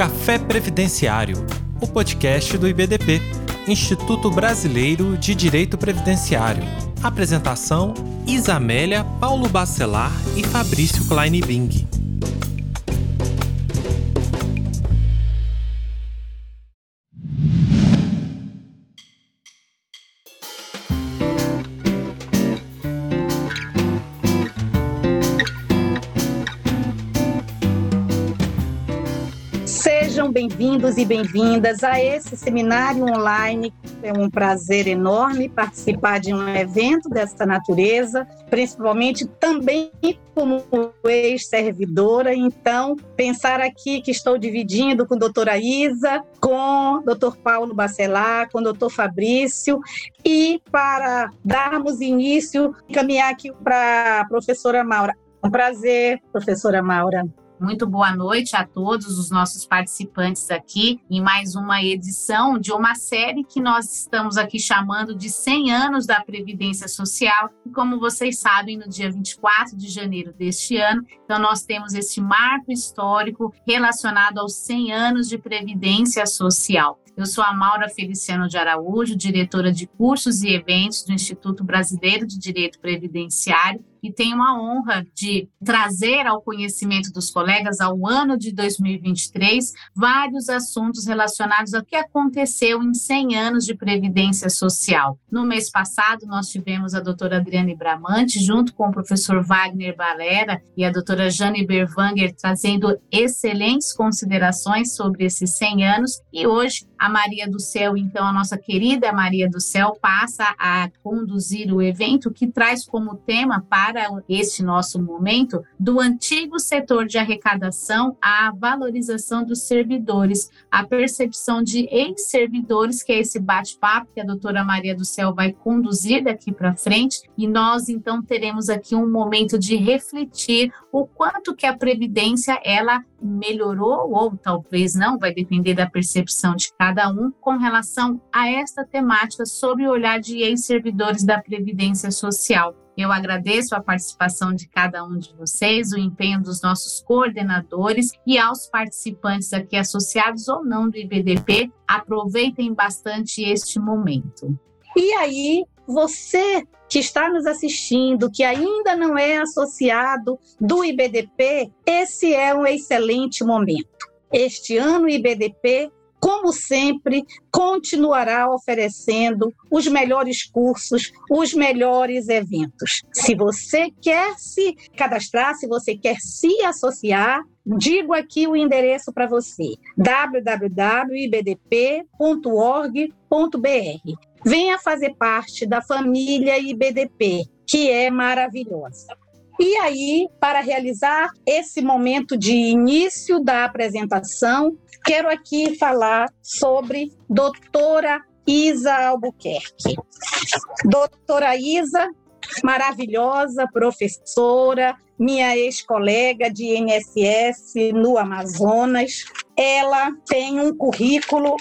Café Previdenciário, o podcast do IBDP, Instituto Brasileiro de Direito Previdenciário. Apresentação: Isamélia, Paulo Bacelar e Fabrício Kleinbing. Bem-vindos e bem-vindas a esse seminário online. É um prazer enorme participar de um evento dessa natureza, principalmente também como ex-servidora. Então, pensar aqui que estou dividindo com a doutora Isa, com o doutor Paulo Bacelar, com o doutor Fabrício, e para darmos início, caminhar aqui para a professora Maura. Um prazer, professora Maura. Muito boa noite a todos os nossos participantes aqui em mais uma edição de uma série que nós estamos aqui chamando de 100 anos da Previdência Social. E como vocês sabem, no dia 24 de janeiro deste ano, então nós temos esse marco histórico relacionado aos 100 anos de Previdência Social. Eu sou a Maura Feliciano de Araújo, diretora de cursos e eventos do Instituto Brasileiro de Direito Previdenciário e tenho a honra de trazer ao conhecimento dos colegas ao ano de 2023 vários assuntos relacionados ao que aconteceu em 100 anos de previdência social. No mês passado, nós tivemos a doutora Adriane Bramante, junto com o professor Wagner Balera e a doutora Jane Berwanger, trazendo excelentes considerações sobre esses 100 anos. E hoje, a Maria do Céu, então, a nossa querida Maria do Céu, passa a conduzir o evento que traz como tema para para este nosso momento do antigo setor de arrecadação à valorização dos servidores, a percepção de ex-servidores, que é esse bate-papo que a doutora Maria do Céu vai conduzir daqui para frente, e nós então teremos aqui um momento de refletir o quanto que a previdência ela melhorou ou talvez não, vai depender da percepção de cada um com relação a esta temática sobre o olhar de ex-servidores da previdência social. Eu agradeço a participação de cada um de vocês, o empenho dos nossos coordenadores e aos participantes aqui associados ou não do IBDP. Aproveitem bastante este momento. E aí, você que está nos assistindo, que ainda não é associado do IBDP, esse é um excelente momento. Este ano, o IBDP como sempre, continuará oferecendo os melhores cursos, os melhores eventos. Se você quer se cadastrar, se você quer se associar, digo aqui o endereço para você: www.ibdp.org.br. Venha fazer parte da família IBDP, que é maravilhosa. E aí, para realizar esse momento de início da apresentação, quero aqui falar sobre doutora Isa Albuquerque. Doutora Isa, maravilhosa professora, minha ex-colega de INSS no Amazonas. Ela tem um currículo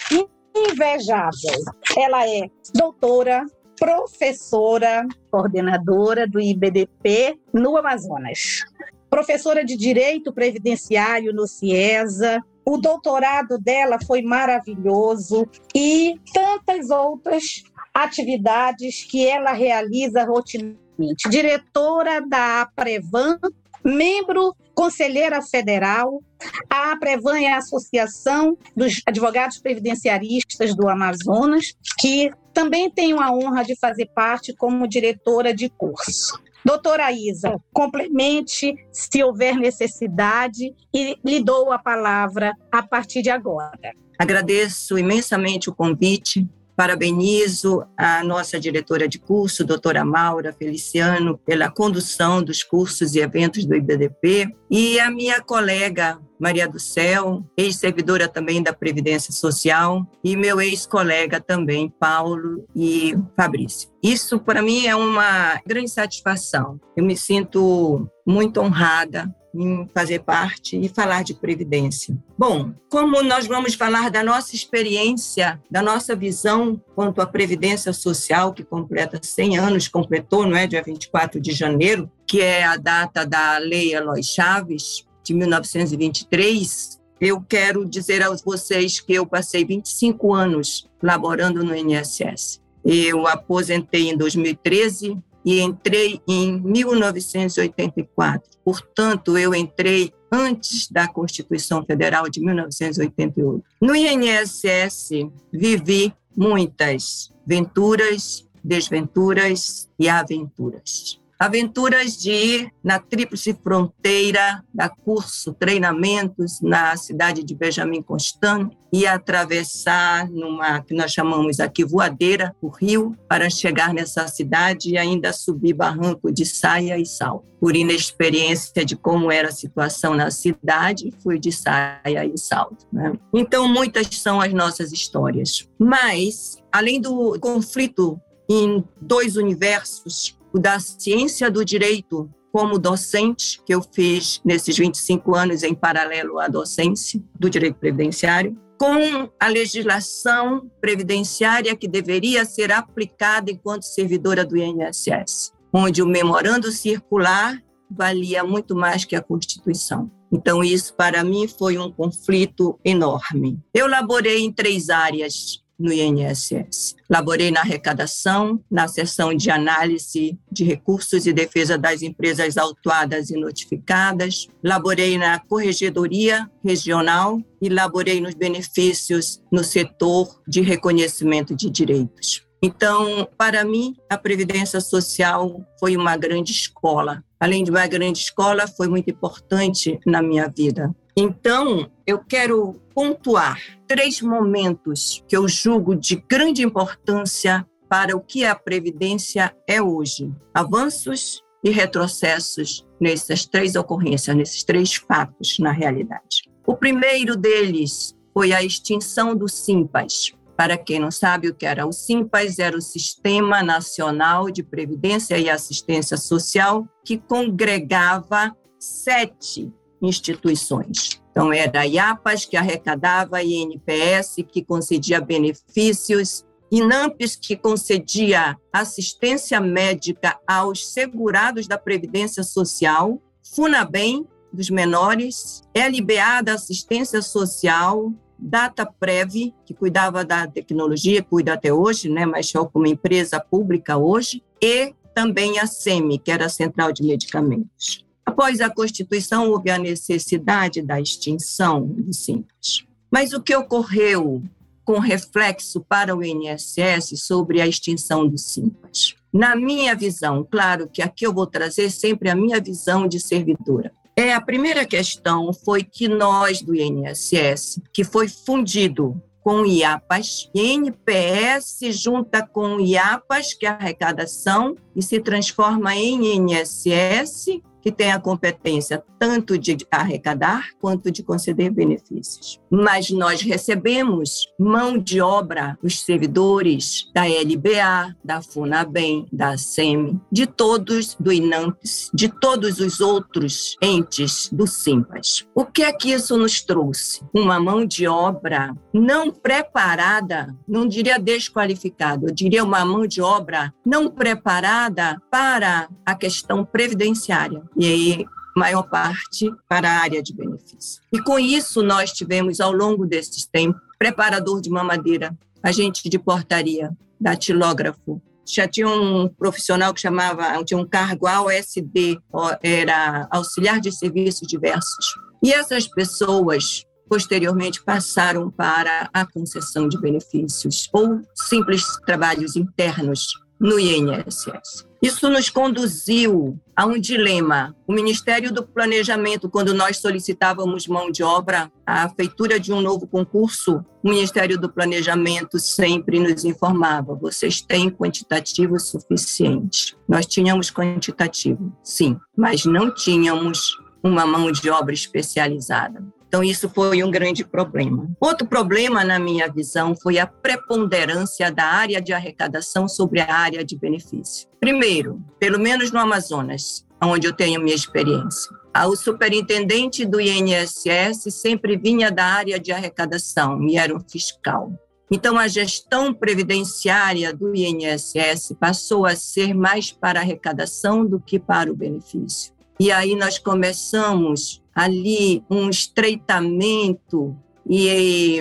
invejável. Ela é doutora, professora, coordenadora do IBDP no Amazonas. Professora de Direito Previdenciário no CIESA, o doutorado dela foi maravilhoso e tantas outras atividades que ela realiza rotineiramente. Diretora da Prevan, membro conselheira federal. A Prevan é a Associação dos Advogados Previdenciaristas do Amazonas, que também tenho a honra de fazer parte como diretora de curso. Doutora Isa, complemente se houver necessidade e lhe dou a palavra a partir de agora. Agradeço imensamente o convite Parabenizo a nossa diretora de curso, doutora Maura Feliciano, pela condução dos cursos e eventos do IBDP, e a minha colega Maria do Céu, ex-servidora também da Previdência Social, e meu ex-colega também, Paulo e Fabrício. Isso, para mim, é uma grande satisfação. Eu me sinto muito honrada em fazer parte e falar de previdência. Bom, como nós vamos falar da nossa experiência, da nossa visão quanto à previdência social, que completa 100 anos, completou, não é, dia 24 de janeiro, que é a data da Lei Eloy Chaves, de 1923, eu quero dizer a vocês que eu passei 25 anos laborando no INSS. Eu aposentei em 2013 e entrei em 1984. Portanto, eu entrei antes da Constituição Federal de 1988. No INSS, vivi muitas venturas, desventuras e aventuras. Aventuras de ir na tríplice fronteira, dar curso, treinamentos na cidade de Benjamin Constant e atravessar numa que nós chamamos aqui voadeira, o rio, para chegar nessa cidade e ainda subir barranco de saia e sal. Por inexperiência de como era a situação na cidade, fui de saia e salto. Né? Então, muitas são as nossas histórias. Mas, além do conflito em dois universos, o da ciência do direito como docente, que eu fiz nesses 25 anos em paralelo à docência do direito previdenciário, com a legislação previdenciária que deveria ser aplicada enquanto servidora do INSS, onde o memorando circular valia muito mais que a Constituição. Então, isso para mim foi um conflito enorme. Eu laborei em três áreas no INSS. Laborei na arrecadação, na seção de análise de recursos e defesa das empresas autuadas e notificadas, laborei na corregedoria regional e laborei nos benefícios no setor de reconhecimento de direitos. Então, para mim, a Previdência Social foi uma grande escola. Além de uma grande escola, foi muito importante na minha vida. Então, eu quero pontuar três momentos que eu julgo de grande importância para o que a Previdência é hoje: avanços e retrocessos nessas três ocorrências, nesses três fatos, na realidade. O primeiro deles foi a extinção do SIMPAS. Para quem não sabe o que era o SIMPAS, era o Sistema Nacional de Previdência e Assistência Social, que congregava sete instituições. Então, era a IAPAS, que arrecadava, INPS, que concedia benefícios, INAMPES, que concedia assistência médica aos segurados da Previdência Social, FUNABEM, dos menores, LBA, da assistência social, DataPrev, que cuidava da tecnologia, cuida até hoje, né, mas só como empresa pública hoje, e também a SEMI, que era a Central de Medicamentos. Após a Constituição, houve a necessidade da extinção do Simples. Mas o que ocorreu com reflexo para o INSS sobre a extinção do Simples? Na minha visão, claro que aqui eu vou trazer sempre a minha visão de servidora. É, a primeira questão foi que nós do INSS, que foi fundido com o IAPAS, INPS junta com o IAPAS, que é a arrecadação, e se transforma em INSS, que tem a competência tanto de arrecadar quanto de conceder benefícios. Mas nós recebemos mão de obra, os servidores da LBA, da FUNABEM, da SEMI, de todos do INAMPS, de todos os outros entes do SIMPAS. O que é que isso nos trouxe? Uma mão de obra não preparada, não diria desqualificada, eu diria uma mão de obra não preparada para a questão previdenciária. E aí maior parte para a área de benefício. E com isso nós tivemos ao longo desses tempos preparador de mamadeira, agente de portaria, datilógrafo, já tinha um profissional que chamava, tinha um cargo AOSD, era auxiliar de serviços diversos. E essas pessoas posteriormente passaram para a concessão de benefícios ou simples trabalhos internos no INSS. Isso nos conduziu a um dilema. O Ministério do Planejamento, quando nós solicitávamos mão de obra, a feitura de um novo concurso, o Ministério do Planejamento sempre nos informava: vocês têm quantitativo suficiente. Nós tínhamos quantitativo, sim, mas não tínhamos uma mão de obra especializada. Então, isso foi um grande problema. Outro problema, na minha visão, foi a preponderância da área de arrecadação sobre a área de benefício. Primeiro, pelo menos no Amazonas, onde eu tenho minha experiência. O superintendente do INSS sempre vinha da área de arrecadação e era um fiscal. Então, a gestão previdenciária do INSS passou a ser mais para arrecadação do que para o benefício. E aí nós começamos ali um estreitamento e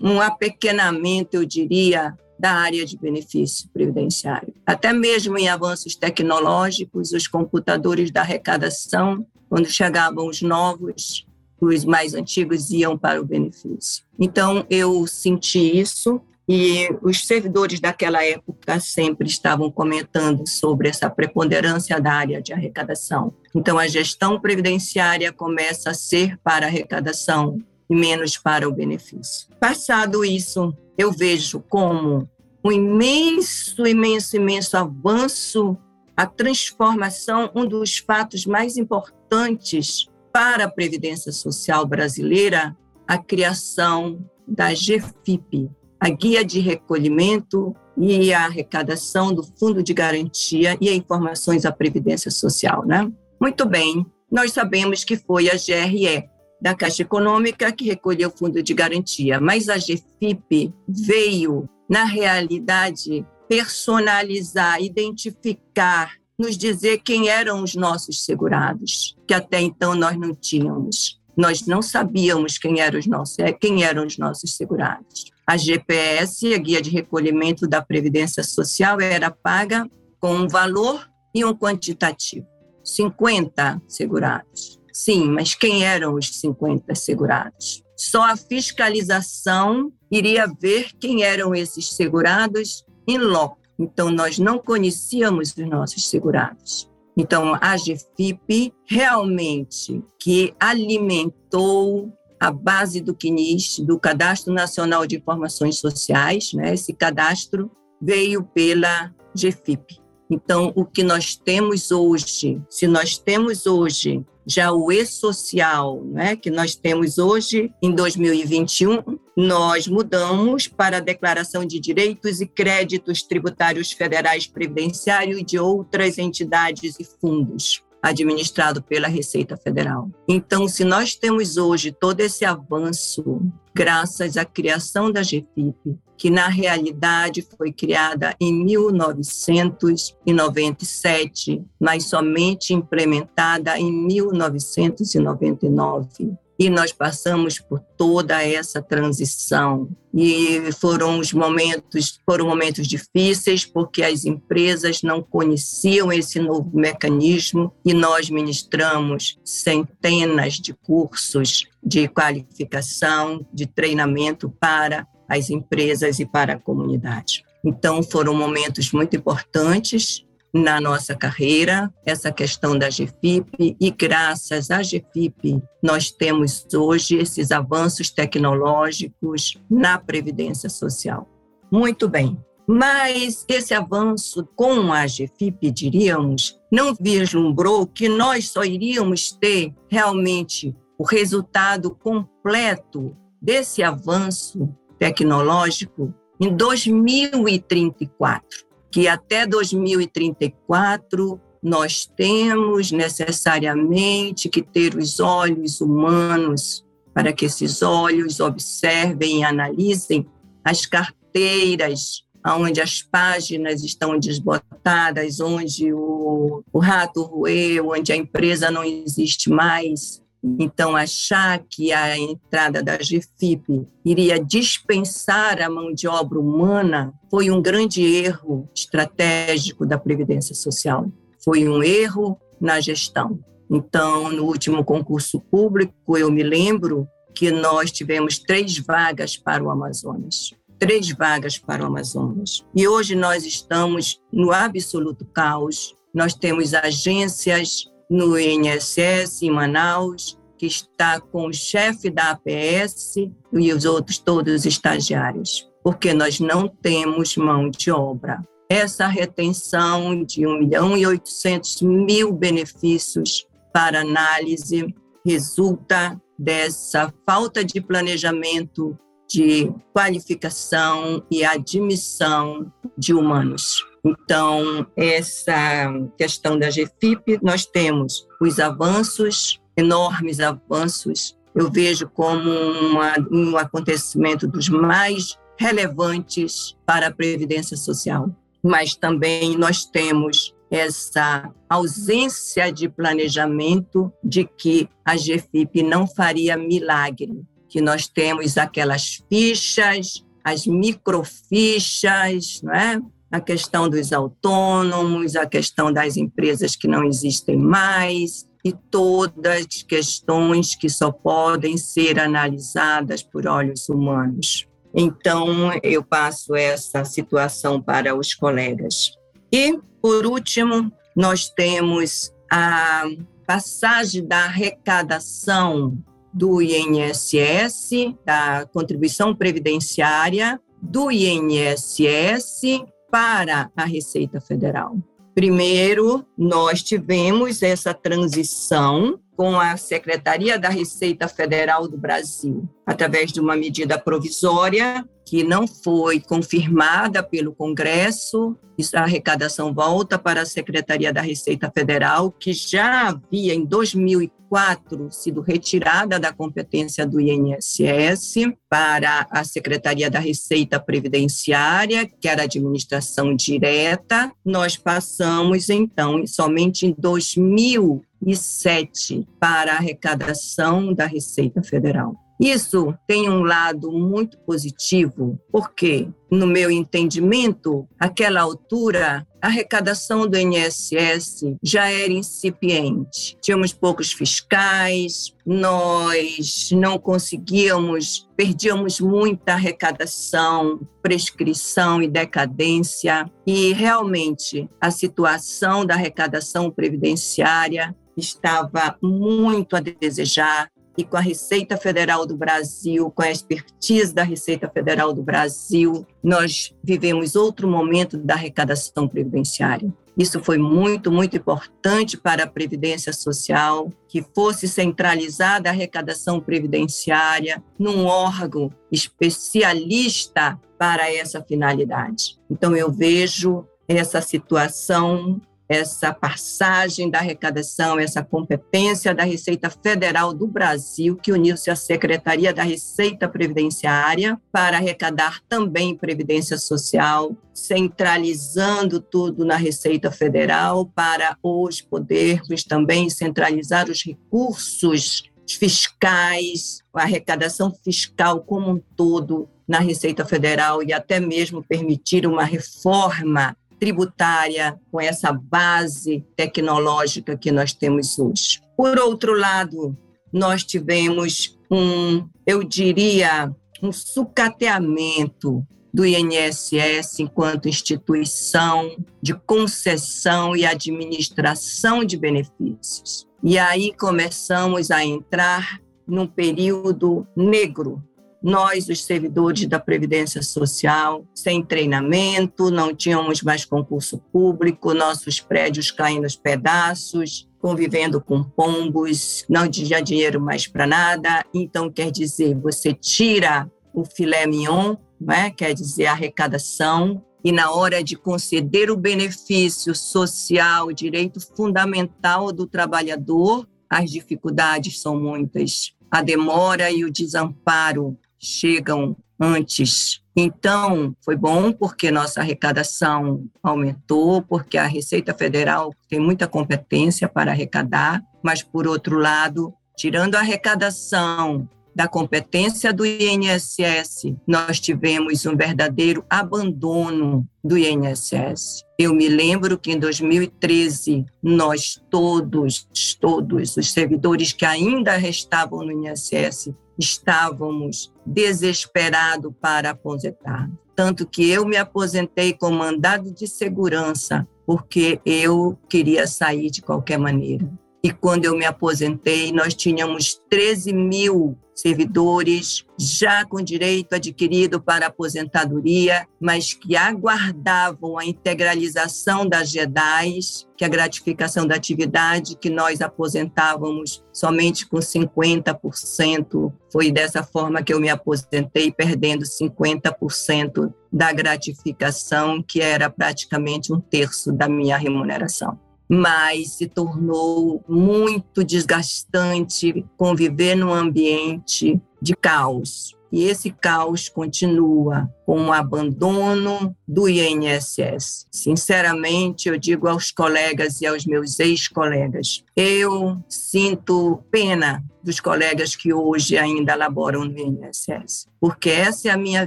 um apequenamento, eu diria, da área de benefício previdenciário. Até mesmo em avanços tecnológicos, os computadores da arrecadação, quando chegavam os novos, os mais antigos iam para o benefício. Então, eu senti isso e os servidores daquela época sempre estavam comentando sobre essa preponderância da área de arrecadação. Então, a gestão previdenciária começa a ser para a arrecadação e menos para o benefício. Passado isso, eu vejo como um imenso, imenso, imenso avanço, a transformação, um dos fatos mais importantes para a Previdência Social brasileira, a criação da GFIP, a guia de recolhimento e a arrecadação do Fundo de Garantia e informações à Previdência Social, né? Muito bem, nós sabemos que foi a GRE da Caixa Econômica que recolheu o Fundo de Garantia, mas a GFIP veio, na realidade, personalizar, identificar, nos dizer quem eram os nossos segurados, que até então nós não tínhamos. Nós não sabíamos quem eram os nossos, quem eram os nossos segurados. A GPS, a Guia de Recolhimento da Previdência Social, era paga com um valor e um quantitativo. 50 segurados. Sim, mas quem eram os 50 segurados? Só a fiscalização iria ver quem eram esses segurados em loco. Então, nós não conhecíamos os nossos segurados. Então, a GFIP realmente que alimentou a base do CNIS, do Cadastro Nacional de Informações Sociais, né? esse cadastro veio pela GFIP. Então, o que nós temos hoje, se nós temos hoje já o e-social, né, que nós temos hoje em 2021, nós mudamos para a Declaração de Direitos e Créditos Tributários Federais Previdenciário e de outras entidades e fundos administrado pela Receita Federal. Então, se nós temos hoje todo esse avanço, graças à criação da GFIP, que na realidade foi criada em 1997, mas somente implementada em 1999 e nós passamos por toda essa transição e foram os momentos foram momentos difíceis porque as empresas não conheciam esse novo mecanismo e nós ministramos centenas de cursos de qualificação, de treinamento para as empresas e para a comunidade. Então foram momentos muito importantes na nossa carreira, essa questão da GFIP, e graças à GFIP, nós temos hoje esses avanços tecnológicos na Previdência Social. Muito bem. Mas esse avanço com a GFIP, diríamos, não vislumbrou que nós só iríamos ter realmente o resultado completo desse avanço tecnológico em 2034 que até 2034 nós temos necessariamente que ter os olhos humanos para que esses olhos observem e analisem as carteiras onde as páginas estão desbotadas, onde o, o rato roeu, onde a empresa não existe mais, então, achar que a entrada da GFIP iria dispensar a mão de obra humana foi um grande erro estratégico da Previdência Social. Foi um erro na gestão. Então, no último concurso público, eu me lembro que nós tivemos três vagas para o Amazonas. Três vagas para o Amazonas. E hoje nós estamos no absoluto caos. Nós temos agências no INSS em Manaus, que está com o chefe da APS e os outros todos estagiários, porque nós não temos mão de obra. Essa retenção de 1 milhão e 800 mil benefícios para análise resulta dessa falta de planejamento, de qualificação e admissão de humanos. Então, essa questão da GFIP, nós temos os avanços, enormes avanços, eu vejo como uma, um acontecimento dos mais relevantes para a Previdência Social. Mas também nós temos essa ausência de planejamento de que a GFIP não faria milagre, que nós temos aquelas fichas, as microfichas, não é? a questão dos autônomos, a questão das empresas que não existem mais, e todas questões que só podem ser analisadas por olhos humanos. Então, eu passo essa situação para os colegas. E, por último, nós temos a passagem da arrecadação do INSS, da contribuição previdenciária, do INSS para a Receita Federal. Primeiro, nós tivemos essa transição com a Secretaria da Receita Federal do Brasil, através de uma medida provisória que não foi confirmada pelo Congresso. A arrecadação volta para a Secretaria da Receita Federal, que já havia, em 2004, sido retirada da competência do INSS para a Secretaria da Receita Previdenciária, que era administração direta. Nós passamos, então, somente em 2000 e sete para a arrecadação da Receita Federal. Isso tem um lado muito positivo, porque, no meu entendimento, aquela altura, a arrecadação do INSS já era incipiente. Tínhamos poucos fiscais, nós não conseguíamos, perdíamos muita arrecadação, prescrição e decadência, e realmente a situação da arrecadação previdenciária estava muito a desejar e com a Receita Federal do Brasil, com a expertise da Receita Federal do Brasil, nós vivemos outro momento da arrecadação previdenciária. Isso foi muito, muito importante para a Previdência Social, que fosse centralizada a arrecadação previdenciária num órgão especialista para essa finalidade. Então, eu vejo essa situação essa passagem da arrecadação, essa competência da Receita Federal do Brasil, que uniu-se à Secretaria da Receita Previdenciária para arrecadar também Previdência Social, centralizando tudo na Receita Federal para hoje podermos também centralizar os recursos fiscais, a arrecadação fiscal como um todo na Receita Federal e até mesmo permitir uma reforma tributária, com essa base tecnológica que nós temos hoje. Por outro lado, nós tivemos um, eu diria, um sucateamento do INSS enquanto instituição de concessão e administração de benefícios. E aí começamos a entrar num período negro nós, os servidores da Previdência Social, sem treinamento, não tínhamos mais concurso público, nossos prédios caindo aos pedaços, convivendo com pombos, não tinha dinheiro mais para nada. Então, quer dizer, você tira o filé mignon, né? quer dizer, a arrecadação, e na hora de conceder o benefício social, direito fundamental do trabalhador, as dificuldades são muitas. A demora e o desamparo chegam antes. Então, foi bom porque nossa arrecadação aumentou, porque a Receita Federal tem muita competência para arrecadar, mas, por outro lado, tirando a arrecadação da competência do INSS, nós tivemos um verdadeiro abandono do INSS. Eu me lembro que em 2013, nós todos, todos os servidores que ainda restavam no INSS, estávamos desesperados para aposentar. Tanto que eu me aposentei com mandado de segurança, porque eu queria sair de qualquer maneira. E quando eu me aposentei, nós tínhamos 13 mil servidores já com direito adquirido para aposentadoria, mas que aguardavam a integralização das GEDAIs, que é a gratificação da atividade, que nós aposentávamos somente com 50%. Foi dessa forma que eu me aposentei, perdendo 50% da gratificação, que era praticamente um terço da minha remuneração mas se tornou muito desgastante conviver num ambiente de caos. E esse caos continua com o abandono do INSS. Sinceramente, eu digo aos colegas e aos meus ex-colegas, eu sinto pena dos colegas que hoje ainda laboram no INSS, porque essa é a minha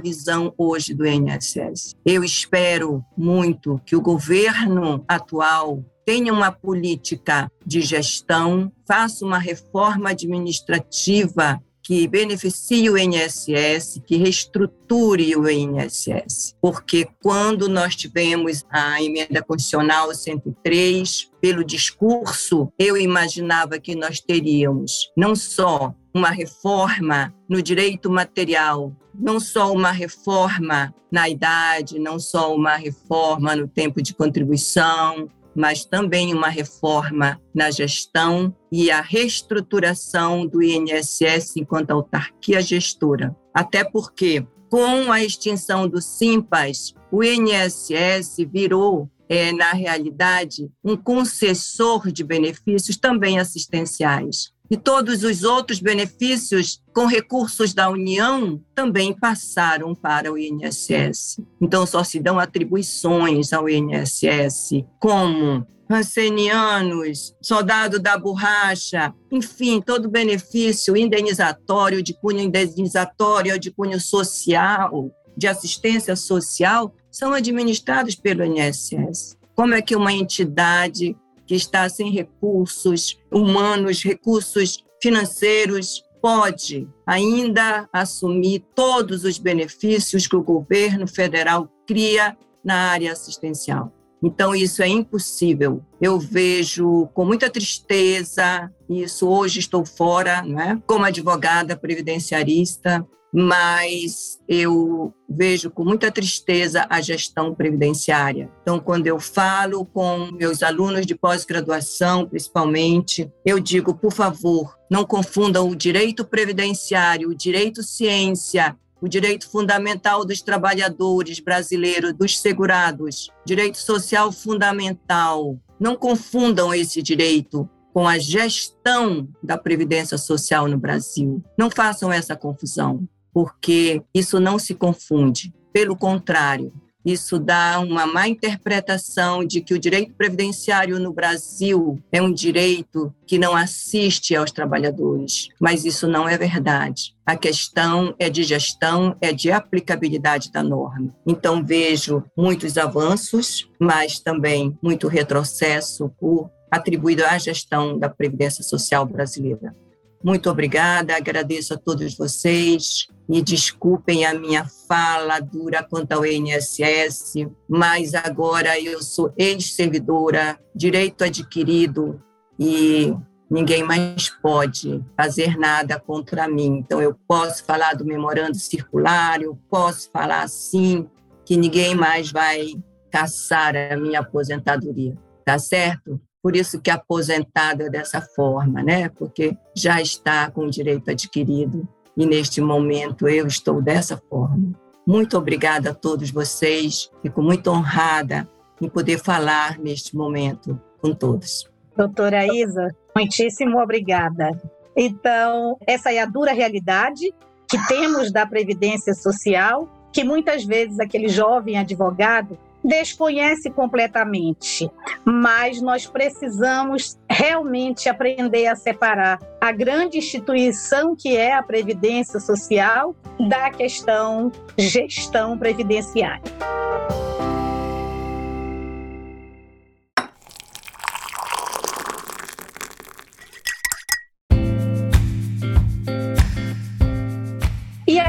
visão hoje do INSS. Eu espero muito que o governo atual tenha uma política de gestão, faça uma reforma administrativa que beneficie o INSS, que reestruture o INSS. Porque quando nós tivemos a emenda constitucional 103, pelo discurso, eu imaginava que nós teríamos não só uma reforma no direito material, não só uma reforma na idade, não só uma reforma no tempo de contribuição, mas também uma reforma na gestão e a reestruturação do INSS enquanto autarquia gestora. Até porque, com a extinção do SIMPAS, o INSS virou é, na realidade, um concessor de benefícios também assistenciais e todos os outros benefícios com recursos da União também passaram para o INSS. Então, só se dão atribuições ao INSS, como rancenianos, soldado da borracha, enfim, todo benefício indenizatório, de cunho indenizatório, de cunho social, de assistência social, são administrados pelo INSS. Como é que uma entidade que está sem recursos humanos, recursos financeiros, pode ainda assumir todos os benefícios que o governo federal cria na área assistencial. Então, isso é impossível. Eu vejo com muita tristeza isso. Hoje estou fora, né? como advogada previdenciarista, mas eu vejo com muita tristeza a gestão previdenciária. Então, quando eu falo com meus alunos de pós-graduação, principalmente, eu digo, por favor, não confundam o direito previdenciário, o direito ciência, o direito fundamental dos trabalhadores brasileiros, dos segurados, direito social fundamental. Não confundam esse direito com a gestão da previdência social no Brasil. Não façam essa confusão porque isso não se confunde. Pelo contrário, isso dá uma má interpretação de que o direito previdenciário no Brasil é um direito que não assiste aos trabalhadores, mas isso não é verdade. A questão é de gestão, é de aplicabilidade da norma. Então vejo muitos avanços, mas também muito retrocesso por atribuído à gestão da previdência social brasileira. Muito obrigada, agradeço a todos vocês e desculpem a minha fala dura quanto ao INSS, mas agora eu sou ex-servidora, direito adquirido e ninguém mais pode fazer nada contra mim. Então eu posso falar do memorando circular, eu posso falar assim que ninguém mais vai caçar a minha aposentadoria, tá certo? Por isso que aposentado é dessa forma, né? Porque já está com o direito adquirido e neste momento eu estou dessa forma. Muito obrigada a todos vocês. Fico muito honrada em poder falar neste momento com todos. Doutora Isa, muitíssimo obrigada. Então, essa é a dura realidade que temos da Previdência Social, que muitas vezes aquele jovem advogado desconhece completamente, mas nós precisamos realmente aprender a separar a grande instituição que é a Previdência Social da questão gestão previdenciária.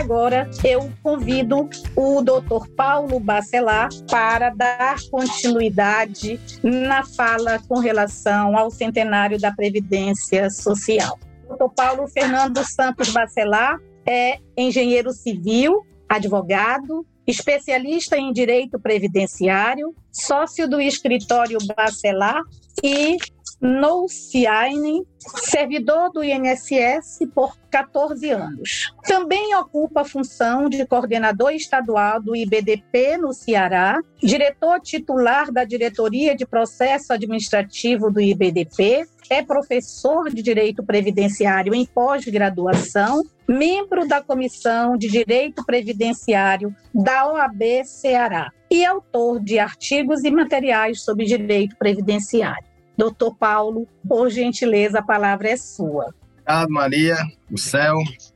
Agora eu convido o doutor Paulo Bacelar para dar continuidade na fala com relação ao centenário da Previdência Social. Doutor Paulo Fernando Santos Bacelar é engenheiro civil, advogado, especialista em direito previdenciário, sócio do escritório Bacelar e Nouciaine, servidor do INSS por 14 anos. Também ocupa a função de coordenador estadual do IBDP no Ceará, diretor titular da Diretoria de Processo Administrativo do IBDP, é professor de Direito Previdenciário em pós-graduação, membro da Comissão de Direito Previdenciário da OAB Ceará e autor de artigos e materiais sobre direito previdenciário. Doutor Paulo, por gentileza, a palavra é sua. Obrigado, Maria, o céu.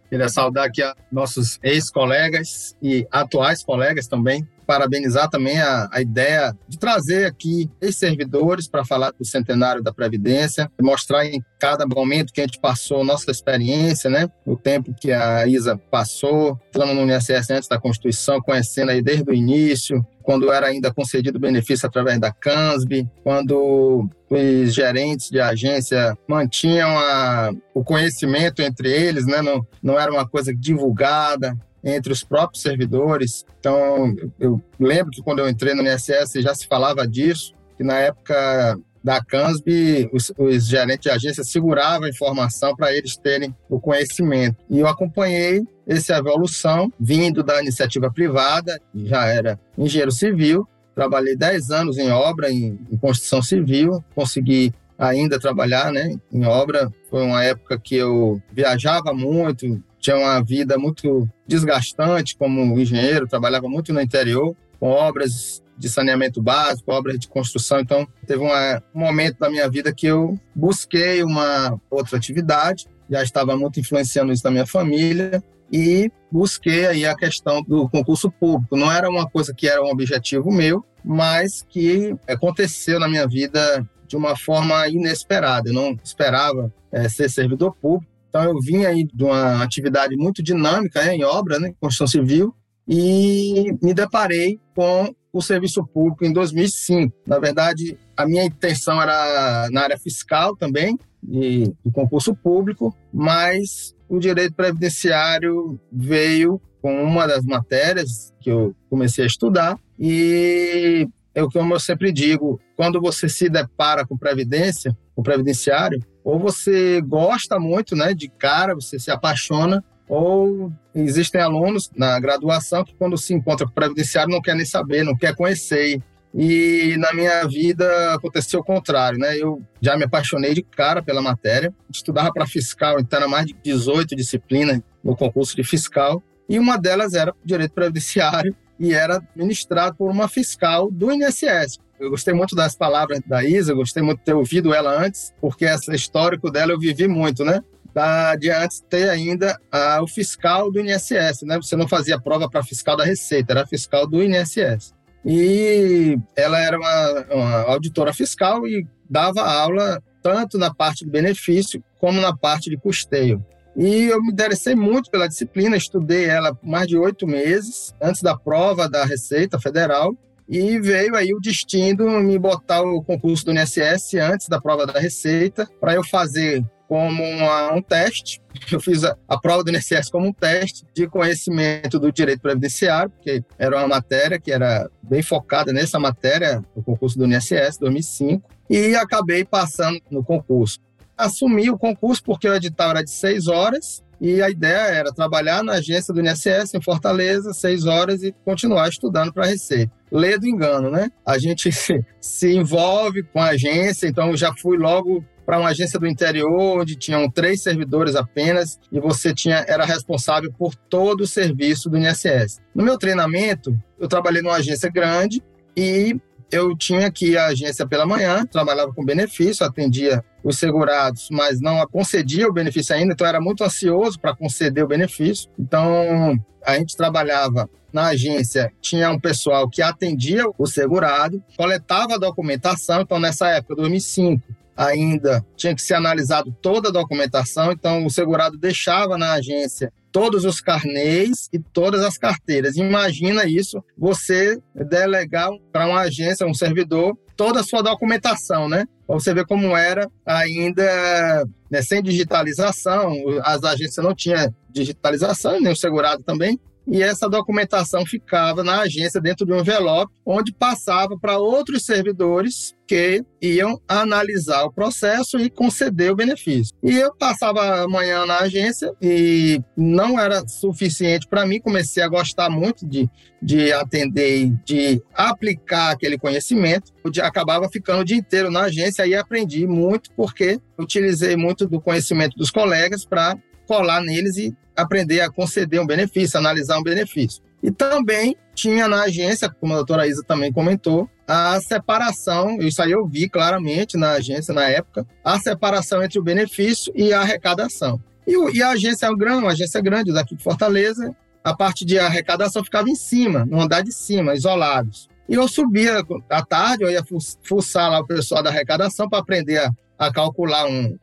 Queria saudar aqui nossos ex-colegas e atuais colegas também. Parabenizar também a, a ideia de trazer aqui ex-servidores para falar do centenário da Previdência, mostrar em cada momento que a gente passou nossa experiência, né? O tempo que a Isa passou, entrando no INSS antes da Constituição, conhecendo aí desde o início, quando era ainda concedido benefício através da CANSB, quando os gerentes de agência mantinham a, o conhecimento entre eles, né? não, não era uma coisa divulgada entre os próprios servidores. Então, eu lembro que quando eu entrei no INSS já se falava disso, que na época da CANSB, os, os gerentes de agência seguravam a informação para eles terem o conhecimento. E eu acompanhei essa evolução vindo da iniciativa privada, já era engenheiro civil, trabalhei 10 anos em obra, em, em construção civil, consegui ainda trabalhar né, em obra. Foi uma época que eu viajava muito, tinha uma vida muito desgastante como engenheiro, trabalhava muito no interior, com obras de saneamento básico, obras de construção. Então, teve uma, um momento da minha vida que eu busquei uma outra atividade, já estava muito influenciando isso na minha família e busquei aí a questão do concurso público. Não era uma coisa que era um objetivo meu, mas que aconteceu na minha vida de uma forma inesperada. Eu não esperava é, ser servidor público. Então eu vim aí de uma atividade muito dinâmica né, em obra, né, construção civil, e me deparei com o serviço público em 2005. Na verdade, a minha intenção era na área fiscal também, de, de concurso público, mas o direito previdenciário veio com uma das matérias que eu comecei a estudar e é o que eu sempre digo, quando você se depara com previdência, com previdenciário, ou você gosta muito, né, de cara, você se apaixona, ou existem alunos na graduação que quando se encontra com o previdenciário não quer nem saber, não quer conhecer. E na minha vida aconteceu o contrário, né? Eu já me apaixonei de cara pela matéria, estudava para fiscal, então era mais de 18 disciplinas no concurso de fiscal, e uma delas era direito previdenciário e era ministrado por uma fiscal do INSS. Eu gostei muito das palavras da Isa, gostei muito de ter ouvido ela antes, porque esse histórico dela eu vivi muito, né? da, de antes ter ainda a, o fiscal do INSS, né? Você não fazia prova para fiscal da Receita, era fiscal do INSS. E ela era uma, uma auditora fiscal e dava aula tanto na parte de benefício como na parte de custeio. E eu me interessei muito pela disciplina, estudei ela mais de oito meses, antes da prova da Receita Federal, e veio aí o destino me botar o concurso do INSS antes da prova da Receita, para eu fazer como uma, um teste. Eu fiz a, a, prova do INSS como um teste de conhecimento do direito previdenciário, porque era uma matéria que era bem focada nessa matéria, o concurso do INSS 2005, e acabei passando no concurso. Assumi o concurso porque o edital era de seis horas e a ideia era trabalhar na agência do INSS em Fortaleza, seis horas, e continuar estudando para a Receita. Lê do engano, né? A gente se, envolve com a agência, então já fui logo para uma agência do interior onde tinham três servidores apenas e você tinha era responsável por todo o serviço do INSS. No meu treinamento, eu trabalhei numa agência grande e eu tinha que ir à agência pela manhã, trabalhava com benefício, atendia os segurados, mas não concedia o benefício ainda, então era muito ansioso para conceder o benefício. Então, a gente trabalhava na agência, tinha um pessoal que atendia o segurado, coletava a documentação, então nessa época, 2005, ainda tinha que ser analisado toda a documentação, então o segurado deixava na agência todos os carnês e todas as carteiras. Imagina isso, você delegar para uma agência, um servidor, toda a sua documentação, né? Para você ver como era ainda né, sem digitalização, as agências não tinham digitalização, nem o segurado também. E essa documentação ficava na agência dentro de um envelope, onde passava para outros servidores que iam analisar o processo e conceder o benefício. E eu passava a manhã na agência e não era suficiente para mim, comecei a gostar muito de, de atender e de aplicar aquele conhecimento. Eu acabava ficando o dia inteiro na agência e aprendi muito porque utilizei muito do conhecimento dos colegas para colar neles e aprender a conceder um benefício, analisar um benefício. E também tinha na agência, como a doutora Isa também comentou, a separação, isso aí eu vi claramente na agência na época, a separação entre o benefício e a arrecadação. E, e a agência é grande, uma agência grande daqui de Fortaleza, a parte de arrecadação ficava em cima, no andar de cima, isolados. E eu subia à tarde, eu ia fuçar lá o pessoal da arrecadação para aprender a, a calcular um,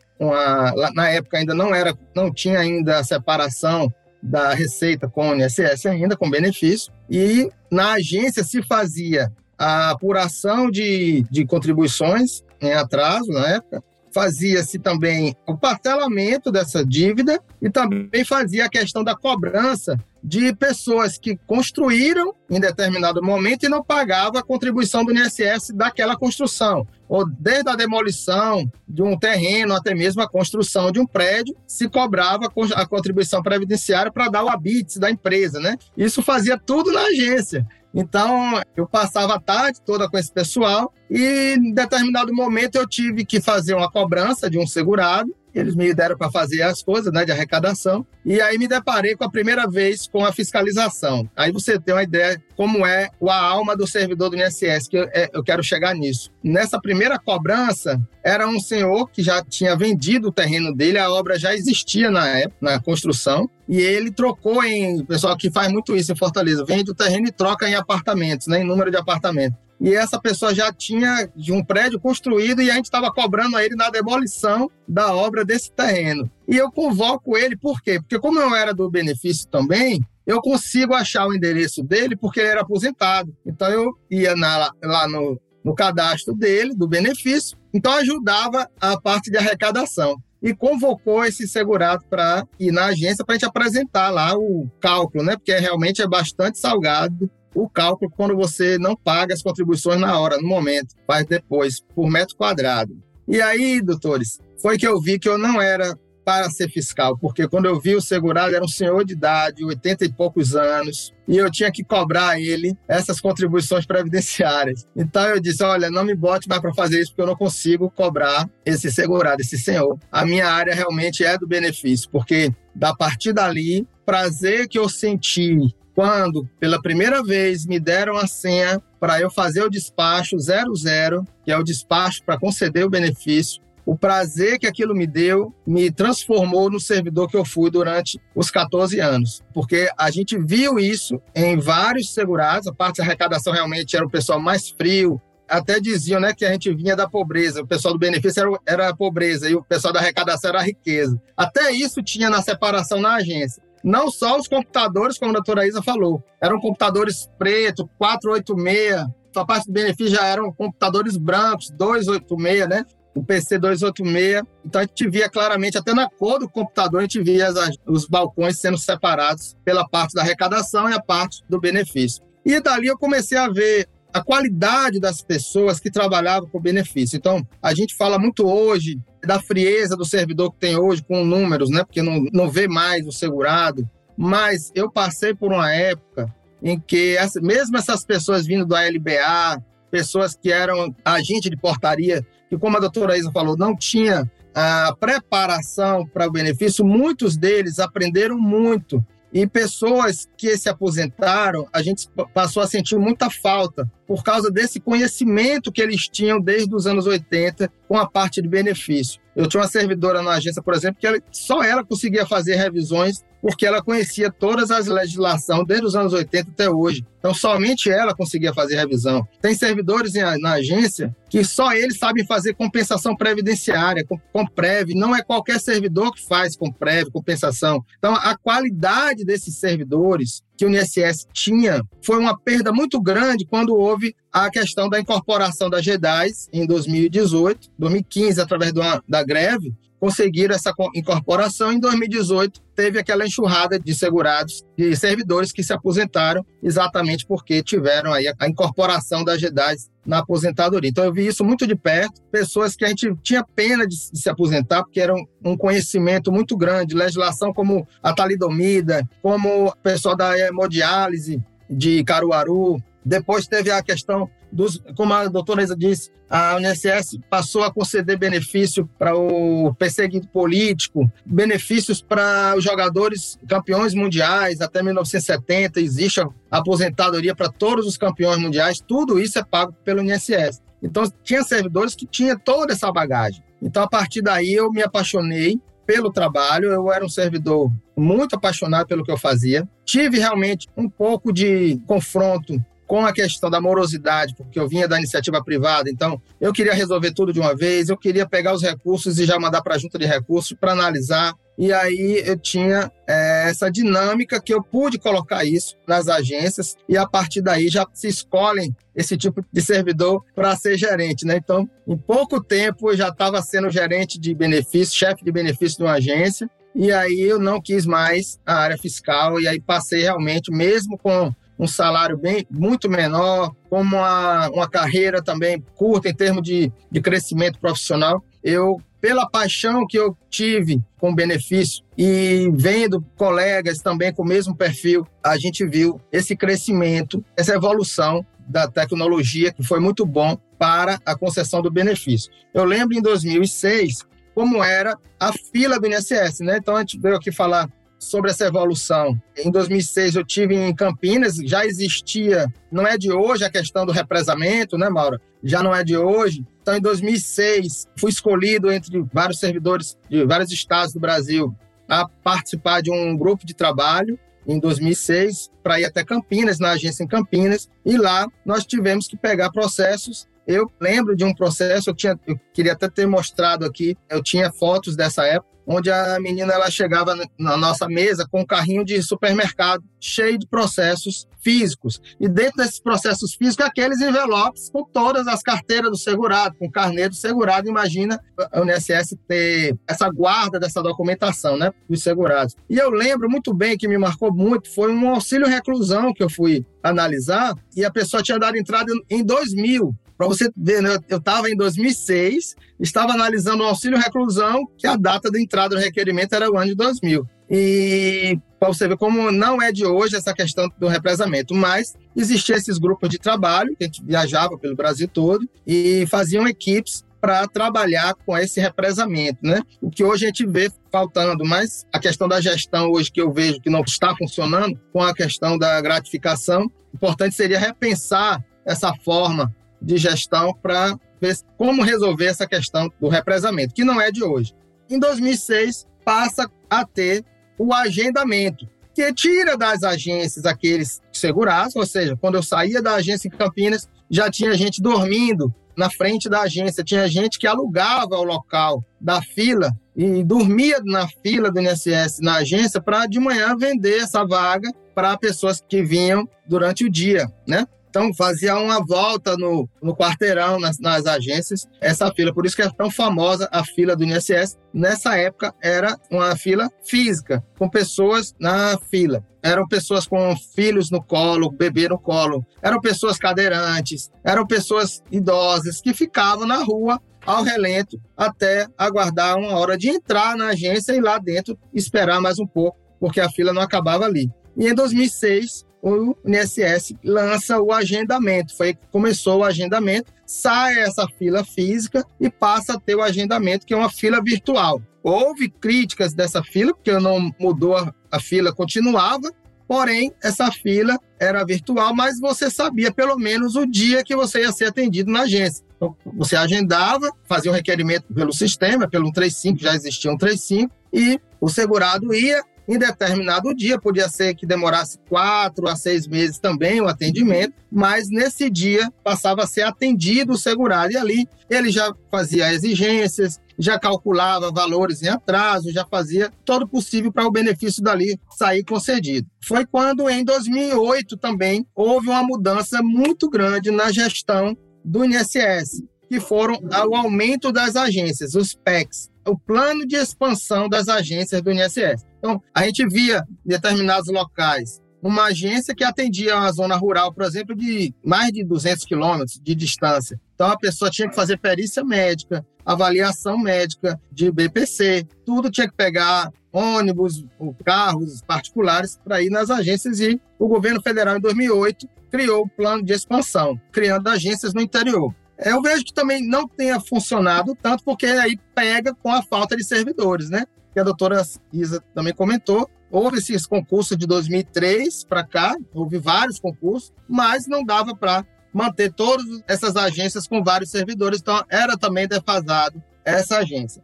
na época ainda não era, não tinha ainda a separação da receita com o INSS ainda com benefício e na agência se fazia a apuração de, de contribuições em atraso na época fazia-se também o parcelamento dessa dívida e também fazia a questão da cobrança de pessoas que construíram em determinado momento e não pagavam a contribuição do INSS daquela construção. Ou desde a demolição de um terreno até mesmo a construção de um prédio, se cobrava a contribuição previdenciária para dar o habite da empresa, né? Isso fazia tudo na agência. Então, eu passava a tarde toda com esse pessoal e, em determinado momento, eu tive que fazer uma cobrança de um segurado eles me deram para fazer as coisas né, de arrecadação. E aí me deparei com a primeira vez com a fiscalização. Aí você tem uma ideia como é a alma do servidor do INSS, que eu, é, eu quero chegar nisso. Nessa primeira cobrança, era um senhor que já tinha vendido o terreno dele, a obra já existia na época, na construção, e ele trocou em. Pessoal que faz muito isso em Fortaleza, vende o terreno e troca em apartamentos, né, em número de apartamentos e essa pessoa já tinha um prédio construído e a gente estava cobrando a ele na demolição da obra desse terreno. E eu convoco ele, por quê? Porque como eu era do benefício também, eu consigo achar o endereço dele porque ele era aposentado. Então eu ia na, lá no, no cadastro dele, do benefício, então ajudava a parte de arrecadação e convocou esse segurado para ir na agência para a gente apresentar lá o cálculo, né? Porque realmente é bastante salgado o cálculo quando você não paga as contribuições na hora, no momento, faz depois, por metro quadrado. E aí, doutores, foi que eu vi que eu não era para ser fiscal, porque quando eu vi o segurado era um senhor de idade, 80 e poucos anos, e eu tinha que cobrar ele essas contribuições previdenciárias. Então eu disse: olha, não me bote mais para fazer isso, porque eu não consigo cobrar esse segurado, esse senhor. A minha área realmente é do benefício, porque da partir dali, prazer que eu senti quando pela primeira vez me deram a senha para eu fazer o despacho 00, que é o despacho para conceder o benefício, o prazer que aquilo me deu me transformou no servidor que eu fui durante os 14 anos. Porque a gente viu isso em vários segurados, a parte da arrecadação realmente era o pessoal mais frio, até diziam né, que a gente vinha da pobreza, o pessoal do benefício era, era a pobreza e o pessoal da arrecadação era a riqueza. Até isso tinha na separação na agência não só os computadores, como a doutora Isa falou, eram computadores pretos, 486, a parte do benefício já eram computadores brancos, 286, né? O PC 286. Então a gente via claramente, até na cor do computador, a gente via as, os balcões sendo separados pela parte da arrecadação e a parte do benefício. E dali eu comecei a ver a qualidade das pessoas que trabalhavam com benefício. Então, a gente fala muito hoje da frieza do servidor que tem hoje com números, né? Porque não, não vê mais o segurado. Mas eu passei por uma época em que, essa, mesmo essas pessoas vindo do ALBA, pessoas que eram agente de portaria, que, como a doutora Isa falou, não tinha a preparação para o benefício, muitos deles aprenderam muito. E pessoas que se aposentaram, a gente passou a sentir muita falta por causa desse conhecimento que eles tinham desde os anos 80 com a parte de benefício. Eu tinha uma servidora na agência, por exemplo, que ela, só ela conseguia fazer revisões porque ela conhecia todas as legislações desde os anos 80 até hoje. Então, somente ela conseguia fazer revisão. Tem servidores na agência que só eles sabem fazer compensação previdenciária, com, com. Não é qualquer servidor que faz com PREV, compensação. Então, a qualidade desses servidores que o INSS tinha foi uma perda muito grande quando houve a questão da incorporação da GEDAS em 2018, 2015, através uma, da greve, conseguiram essa incorporação. Em 2018, teve aquela enxurrada de segurados e servidores que se aposentaram exatamente porque tiveram aí a incorporação da GEDAS na aposentadoria. Então, eu vi isso muito de perto, pessoas que a gente tinha pena de, se aposentar, porque era um, conhecimento muito grande, legislação como a talidomida, como o pessoal da hemodiálise de Caruaru, depois teve a questão dos, como a doutora Isa disse, a UNSS passou a conceder benefício para o perseguido político, benefícios para os jogadores campeões mundiais até 1970, existe a aposentadoria para todos os campeões mundiais, tudo isso é pago pelo INSS. Então, tinha servidores que tinham toda essa bagagem. Então, a partir daí, eu me apaixonei pelo trabalho, eu era um servidor muito apaixonado pelo que eu fazia. Tive realmente um pouco de confronto com a questão da morosidade, porque eu vinha da iniciativa privada, então eu queria resolver tudo de uma vez, eu queria pegar os recursos e já mandar para a junta de recursos para analisar. E aí eu tinha é, essa dinâmica que eu pude colocar isso nas agências e a partir daí já se escolhem esse tipo de servidor para ser gerente, né? Então, em pouco tempo eu já estava sendo gerente de benefício, chefe de benefício de uma agência e aí eu não quis mais a área fiscal e aí passei realmente, mesmo com um salário bem muito menor, com uma, uma carreira também curta em termos de, de crescimento profissional, eu pela paixão que eu tive com o benefício e vendo colegas também com o mesmo perfil, a gente viu esse crescimento, essa evolução da tecnologia que foi muito bom para a concessão do benefício. Eu lembro em 2006 como era a fila do INSS, né? Então a gente veio aqui falar sobre essa evolução. Em 2006 eu tive em Campinas, já existia, não é de hoje a questão do represamento, né, Maura? Já não é de hoje. Então, em 2006, fui escolhido entre vários servidores de vários estados do Brasil a participar de um grupo de trabalho em 2006 para ir até Campinas, na agência em Campinas, e lá nós tivemos que pegar processos eu lembro de um processo, eu, tinha, eu queria até ter mostrado aqui, eu tinha fotos dessa época, onde a menina ela chegava na nossa mesa com um carrinho de supermercado cheio de processos físicos. E dentro desses processos físicos, aqueles envelopes com todas as carteiras do segurado, com o carnê do segurado. Imagina a UNSS ter essa guarda dessa documentação, né, dos segurados. E eu lembro muito bem que me marcou muito, foi um auxílio reclusão que eu fui analisar e a pessoa tinha dado entrada em 2000 para você ver, né? eu estava em 2006, estava analisando o auxílio reclusão, que a data da entrada do requerimento era o ano de 2000. E para você ver como não é de hoje essa questão do represamento, mas existiam esses grupos de trabalho, que a gente viajava pelo Brasil todo, e faziam equipes para trabalhar com esse represamento, né? O que hoje a gente vê faltando, mas a questão da gestão hoje que eu vejo que não está funcionando, com a questão da gratificação, importante seria repensar essa forma de gestão para ver como resolver essa questão do represamento, que não é de hoje. Em 2006, passa a ter o agendamento, que tira das agências aqueles segurados, ou seja, quando eu saía da agência em Campinas, já tinha gente dormindo na frente da agência, tinha gente que alugava o local da fila e dormia na fila do INSS na agência para de manhã vender essa vaga para pessoas que vinham durante o dia, né? Então, fazia uma volta no, no quarteirão, nas, nas, agências, essa fila. Por isso que é tão famosa a fila do INSS. Nessa época, era uma fila física, com pessoas na fila. Eram pessoas com filhos no colo, bebê no colo. Eram pessoas cadeirantes, eram pessoas idosas que ficavam na rua ao relento até aguardar uma hora de entrar na agência e lá dentro esperar mais um pouco, porque a fila não acabava ali. E em 2006, o INSS lança o agendamento. Foi começou o agendamento, sai essa fila física e passa a ter o agendamento, que é uma fila virtual. Houve críticas dessa fila, porque não mudou a, a fila, continuava, porém, essa fila era virtual, mas você sabia pelo menos o dia que você ia ser atendido na agência. Então, você agendava, fazia um requerimento pelo sistema, pelo 135, já existia um 135, e o segurado ia, em determinado dia, podia ser que demorasse quatro a seis meses também o atendimento, mas nesse dia passava a ser atendido o segurado. E ali ele já fazia exigências, já calculava valores em atraso, já fazia todo possível para o benefício dali sair concedido. Foi quando, em 2008, também houve uma mudança muito grande na gestão do INSS, que foram o aumento das agências, os PECs, o plano de expansão das agências do INSS. Então, a gente via determinados locais uma agência que atendia uma zona rural, por exemplo, de mais de 200 quilômetros de distância. Então, a pessoa tinha que fazer perícia médica, avaliação médica de BPC, tudo tinha que pegar ônibus, carros particulares para ir nas agências e o governo federal, em 2008, criou o plano de expansão, criando agências no interior. Eu vejo que também não tenha funcionado tanto, porque aí pega com a falta de servidores, né? Que a doutora Isa também comentou, Houve esses concursos de 2003 para cá, houve vários concursos, mas não dava para manter todas essas agências com vários servidores, então era também defasado essa agência.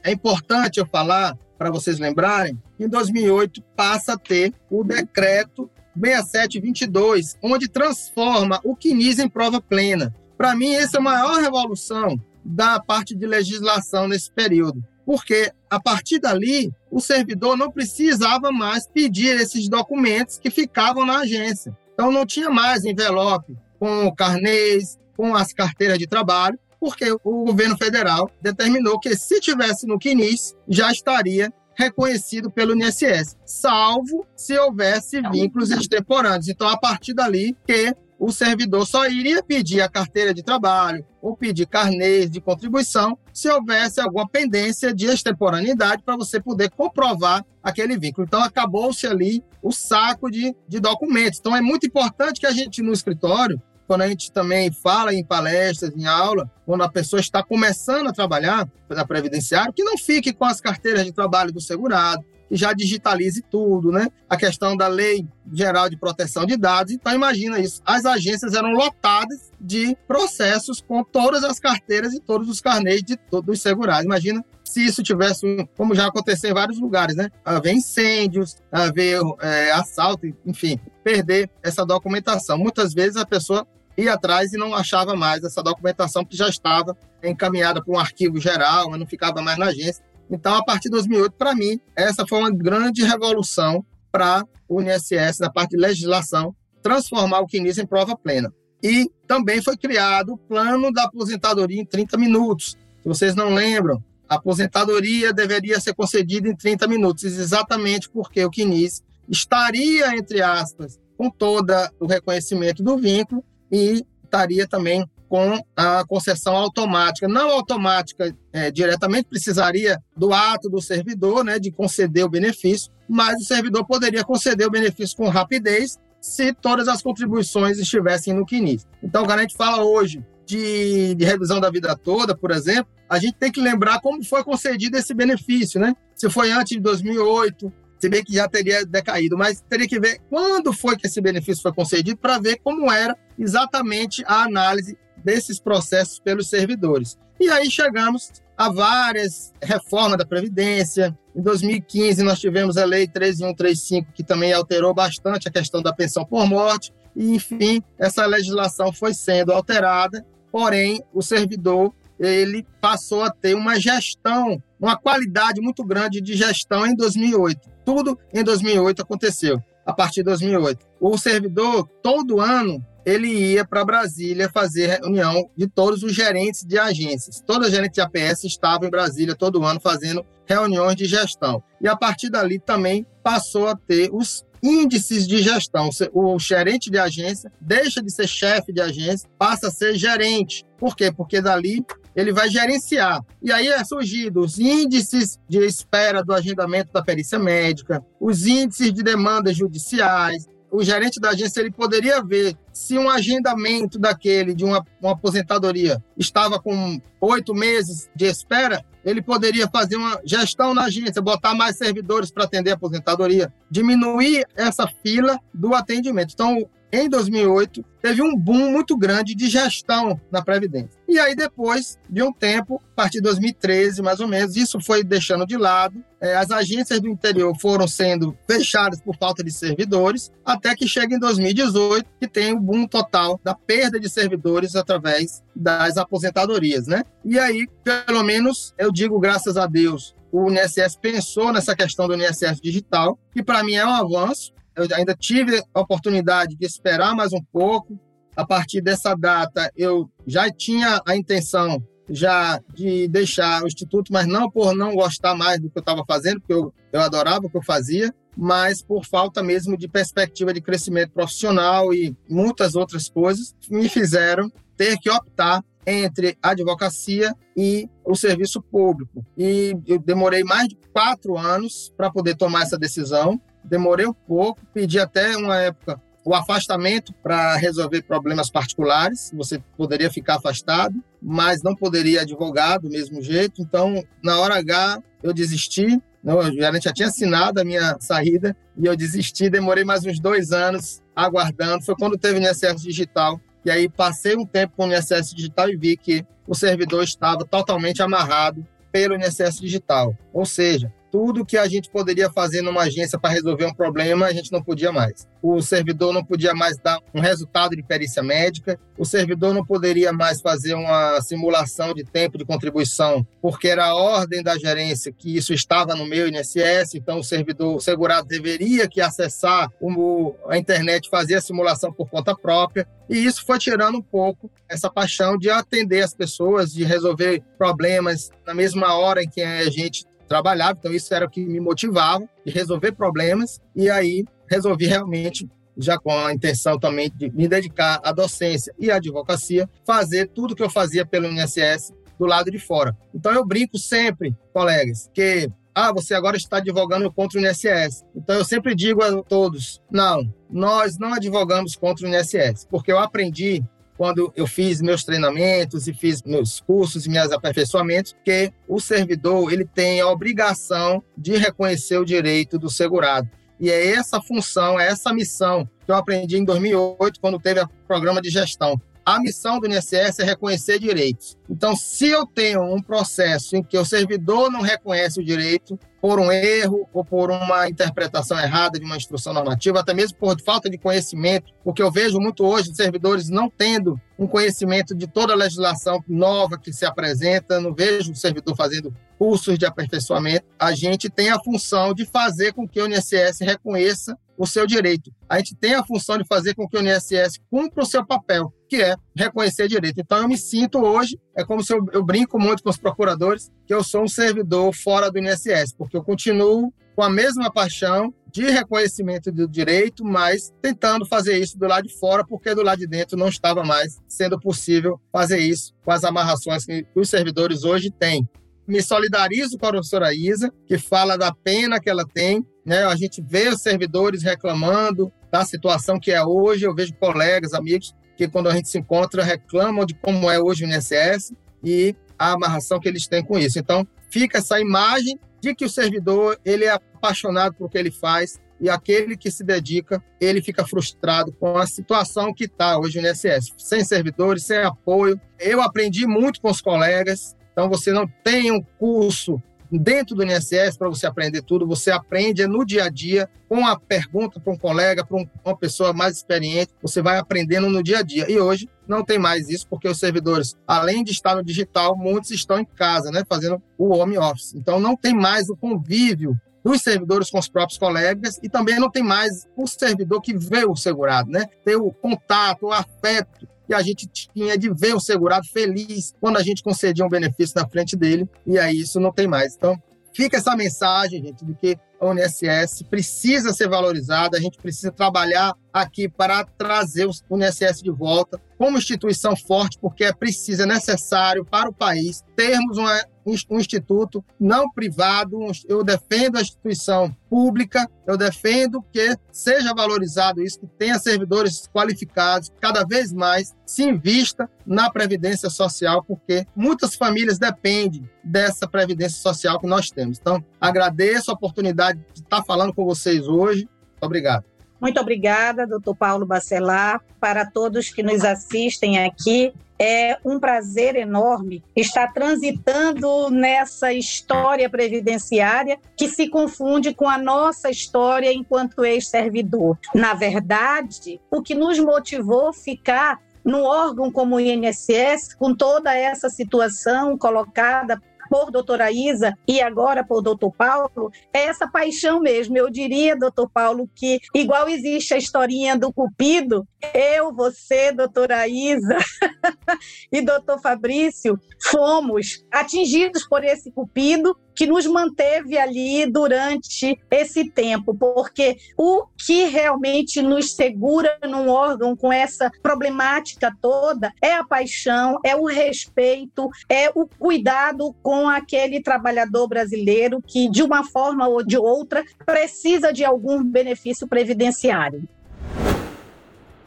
É importante eu falar, para vocês lembrarem, que em 2008 passa a ter o decreto 6722, onde transforma o CNIS em prova plena. Para mim, essa é a maior revolução da parte de legislação nesse período porque a partir dali o servidor não precisava mais pedir esses documentos que ficavam na agência. Então não tinha mais envelope com carnês, com as carteiras de trabalho, porque o governo federal determinou que se tivesse no CNIS já estaria reconhecido pelo INSS, salvo se houvesse vínculos extemporâneos. Então, a partir dali que o servidor só iria pedir a carteira de trabalho ou pedir carnês de contribuição se houvesse alguma pendência de extemporaneidade para você poder comprovar aquele vínculo. Então, acabou-se ali o saco de, de documentos. Então, é muito importante que a gente, no escritório, quando a gente também fala em palestras, em aula, quando a pessoa está começando a trabalhar na previdenciária, que não fique com as carteiras de trabalho do segurado, já digitalize tudo, né? A questão da Lei Geral de Proteção de Dados. Então, imagina isso. As agências eram lotadas de processos com todas as carteiras e todos os carnês de todos os segurados. Imagina se isso tivesse, como já aconteceu em vários lugares, né? Haver incêndios, haver é, assalto, enfim, perder essa documentação. Muitas vezes a pessoa ia atrás e não achava mais essa documentação que já estava encaminhada para um arquivo geral, mas não ficava mais na agência. Então, a partir de 2008, para mim, essa foi uma grande revolução para o INSS na parte de legislação, transformar o CNIS em prova plena. E também foi criado o plano da aposentadoria em 30 minutos. Se vocês não lembram, a aposentadoria deveria ser concedida em 30 minutos, exatamente porque o CNIS estaria, entre aspas, com todo o reconhecimento do vínculo e estaria também com a concessão automática. Não automática é, diretamente, precisaria do ato do servidor, né, de conceder o benefício, mas o servidor poderia conceder o benefício com rapidez se todas as contribuições estivessem no CNIS. Então, quando a gente fala hoje de, de, revisão da vida toda, por exemplo, a gente tem que lembrar como foi concedido esse benefício, né? Se foi antes de 2008, se bem que já teria decaído, mas teria que ver quando foi que esse benefício foi concedido para ver como era exatamente a análise desses processos pelos servidores. E aí chegamos a várias reformas da Previdência. Em 2015, nós tivemos a Lei 13135, que também alterou bastante a questão da pensão por morte. E, enfim, essa legislação foi sendo alterada, porém, o servidor ele passou a ter uma gestão, uma qualidade muito grande de gestão em 2008. Tudo em 2008 aconteceu, a partir de 2008. O servidor, todo ano, ele ia para Brasília fazer reunião de todos os gerentes de agências. Toda gerente de APS estava em Brasília todo ano fazendo reuniões de gestão. E a partir dali também passou a ter os índices de gestão. O gerente de agência deixa de ser chefe de agência, passa a ser gerente. Por quê? Porque dali ele vai gerenciar. E aí é surgido os índices de espera do agendamento da perícia médica, os índices de demandas judiciais, o gerente da agência ele poderia ver se um agendamento daquele de uma, uma aposentadoria estava com oito meses de espera, ele poderia fazer uma gestão na agência, botar mais servidores para atender a aposentadoria, diminuir essa fila do atendimento. Então, em 2008, teve um boom muito grande de gestão na Previdência. E aí, depois de um tempo, a partir de 2013, mais ou menos, isso foi deixando de lado. É, as agências do interior foram sendo fechadas por falta de servidores, até que chega em 2018, que tem o um boom total da perda de servidores através das aposentadorias, né? E aí, pelo menos, eu digo graças a Deus, o INSS pensou nessa questão do INSS digital, que para mim é um avanço, eu ainda tive a oportunidade de esperar mais um pouco. A partir dessa data, eu já tinha a intenção já de deixar o instituto, mas não por não gostar mais do que eu estava fazendo, porque eu, eu adorava o que eu fazia, mas por falta mesmo de perspectiva de crescimento profissional e muitas outras coisas me fizeram ter que optar entre a advocacia e o serviço público. E eu demorei mais de quatro anos para poder tomar essa decisão demorei um pouco, pedi até uma época o afastamento para resolver problemas particulares. Você poderia ficar afastado, mas não poderia advogar do mesmo jeito. Então, na hora H, eu desisti. Não, gerente já tinha assinado a minha saída e eu desisti. Demorei mais uns dois anos aguardando. Foi quando teve o INSS Digital. E aí passei um tempo com o INSS Digital e vi que o servidor estava totalmente amarrado pelo INSS Digital. Ou seja, tudo que a gente poderia fazer numa agência para resolver um problema, a gente não podia mais. O servidor não podia mais dar um resultado de perícia médica, o servidor não poderia mais fazer uma simulação de tempo de contribuição, porque era a ordem da gerência que isso estava no meu INSS, então o servidor o segurado deveria que acessar o, a internet, fazer a simulação por conta própria, e isso foi tirando um pouco essa paixão de atender as pessoas, de resolver problemas na mesma hora em que a gente trabalhava, então isso era o que me motivava de resolver problemas e aí resolvi realmente já com a intenção também de me dedicar à docência e à advocacia, fazer tudo que eu fazia pelo INSS do lado de fora. Então eu brinco sempre, colegas, que ah, você agora está advogando contra o INSS. Então eu sempre digo a todos, não, nós não advogamos contra o INSS, porque eu aprendi quando eu fiz meus treinamentos e fiz meus cursos e meus aperfeiçoamentos, que o servidor ele tem a obrigação de reconhecer o direito do segurado. E é essa função, é essa missão que eu aprendi em 2008, quando teve o programa de gestão. A missão do INSS é reconhecer direitos. Então, se eu tenho um processo em que o servidor não reconhece o direito, por um erro ou por uma interpretação errada de uma instrução normativa, até mesmo por falta de conhecimento, porque eu vejo muito hoje servidores não tendo um conhecimento de toda a legislação nova que se apresenta, não vejo o servidor fazendo cursos de aperfeiçoamento. A gente tem a função de fazer com que o INSS reconheça o seu direito. A gente tem a função de fazer com que o INSS cumpra o seu papel, que é reconhecer direito. Então, eu me sinto hoje, é como se eu, eu brinco muito com os procuradores, que eu sou um servidor fora do INSS, porque eu continuo com a mesma paixão de reconhecimento do direito, mas tentando fazer isso do lado de fora, porque do lado de dentro não estava mais sendo possível fazer isso com as amarrações que os servidores hoje têm. Me solidarizo com a professora Isa, que fala da pena que ela tem. Né? A gente vê os servidores reclamando da situação que é hoje. Eu vejo colegas, amigos, que quando a gente se encontra reclamam de como é hoje o INSS e a amarração que eles têm com isso. Então, fica essa imagem de que o servidor ele é apaixonado por o que ele faz e aquele que se dedica, ele fica frustrado com a situação que está hoje no INSS, sem servidores, sem apoio. Eu aprendi muito com os colegas, então você não tem um curso dentro do INSS para você aprender tudo, você aprende no dia a dia, com a pergunta para um colega, para uma pessoa mais experiente, você vai aprendendo no dia a dia. E hoje não tem mais isso, porque os servidores, além de estar no digital, muitos estão em casa, né, fazendo o home office. Então não tem mais o convívio dos servidores com os próprios colegas e também não tem mais o servidor que vê o segurado, né? Ter o contato, o afeto que a gente tinha de ver o segurado feliz quando a gente concedia um benefício na frente dele, e aí isso não tem mais. Então, fica essa mensagem, gente, de que a UNSS precisa ser valorizada, a gente precisa trabalhar aqui para trazer o UNSS de volta como instituição forte, porque é preciso, é necessário para o país termos uma, um instituto não privado. Eu defendo a instituição pública, eu defendo que seja valorizado isso, que tenha servidores qualificados, cada vez mais se invista na previdência social, porque muitas famílias dependem dessa previdência social que nós temos. Então, agradeço a oportunidade de estar falando com vocês hoje. Obrigado. Muito obrigada, doutor Paulo Bacelar. Para todos que nos assistem aqui, é um prazer enorme estar transitando nessa história previdenciária que se confunde com a nossa história enquanto ex-servidor. Na verdade, o que nos motivou ficar num órgão como o INSS, com toda essa situação colocada por doutora Isa e agora por doutor Paulo, é essa paixão mesmo. Eu diria, doutor Paulo, que igual existe a historinha do Cupido, eu, você, doutora Isa e doutor Fabrício fomos atingidos por esse Cupido que nos manteve ali durante esse tempo, porque o que realmente nos segura num órgão com essa problemática toda é a paixão, é o respeito, é o cuidado com aquele trabalhador brasileiro que, de uma forma ou de outra, precisa de algum benefício previdenciário.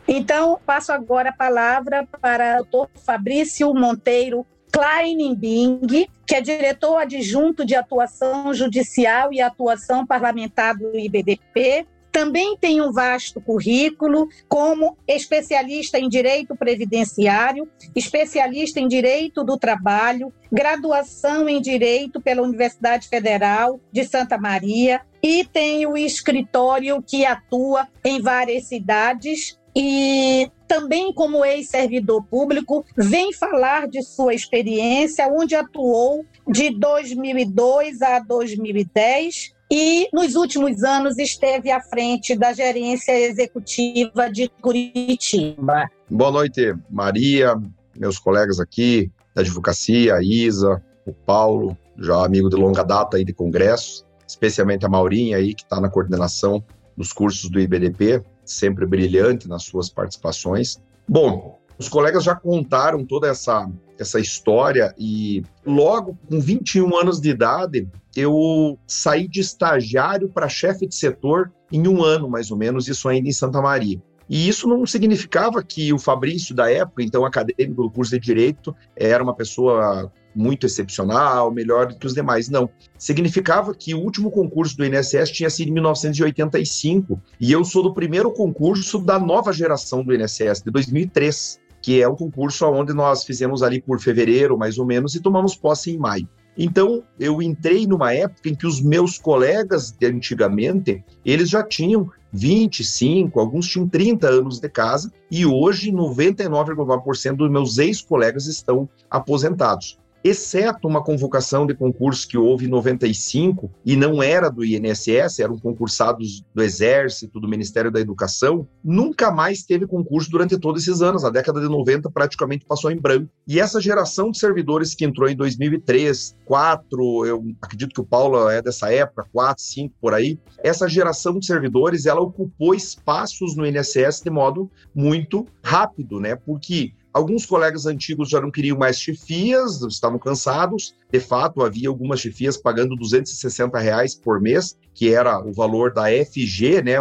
Então, passo agora a palavra para o doutor Fabrício Monteiro Kleinbing, que é diretor adjunto de atuação judicial e atuação parlamentar do IBDP. Também tem um vasto currículo como especialista em direito previdenciário, especialista em direito do trabalho, graduação em direito pela Universidade Federal de Santa Maria e tem o escritório que atua em várias cidades e também como ex-servidor público, vem falar de sua experiência, onde atuou de 2002 a 2010 e nos últimos anos esteve à frente da gerência executiva de Curitiba. Boa noite, Maria, meus colegas aqui da advocacia, a Isa, o Paulo, já amigo de longa data aí de congressos, especialmente a Maurinha aí que está na coordenação dos cursos do IBDP sempre brilhante nas suas participações. Bom, os colegas já contaram toda essa, essa história e logo com 21 anos de idade eu saí de estagiário para chefe de setor em um ano, mais ou menos, isso ainda em Santa Maria. E isso não significava que o Fabrício, da época, então acadêmico do curso de Direito, era uma pessoa muito excepcional, melhor que os demais. Não. Significava que o último concurso do INSS tinha sido em 1985 e eu sou do primeiro concurso da nova geração do INSS, de 2003, que é o concurso onde nós fizemos ali por fevereiro, mais ou menos, e tomamos posse em maio. Então, eu entrei numa época em que os meus colegas de antigamente, eles já tinham 25, alguns tinham 30 anos de casa, e hoje 99,9% dos meus ex-colegas estão aposentados exceto uma convocação de concurso que houve em 95 e não era do INSS, eram concursados do Exército, do Ministério da Educação, nunca mais teve concurso durante todos esses anos. A década de 90 praticamente passou em branco. E essa geração de servidores que entrou em 2003, 4, eu acredito que o Paulo é dessa época, 4, 5 por aí, essa geração de servidores, ela ocupou espaços no INSS de modo muito rápido, né? Porque Alguns colegas antigos já não queriam mais chefias, estavam cansados. De fato, havia algumas chefias pagando 260 reais por mês, que era o valor da FG, né?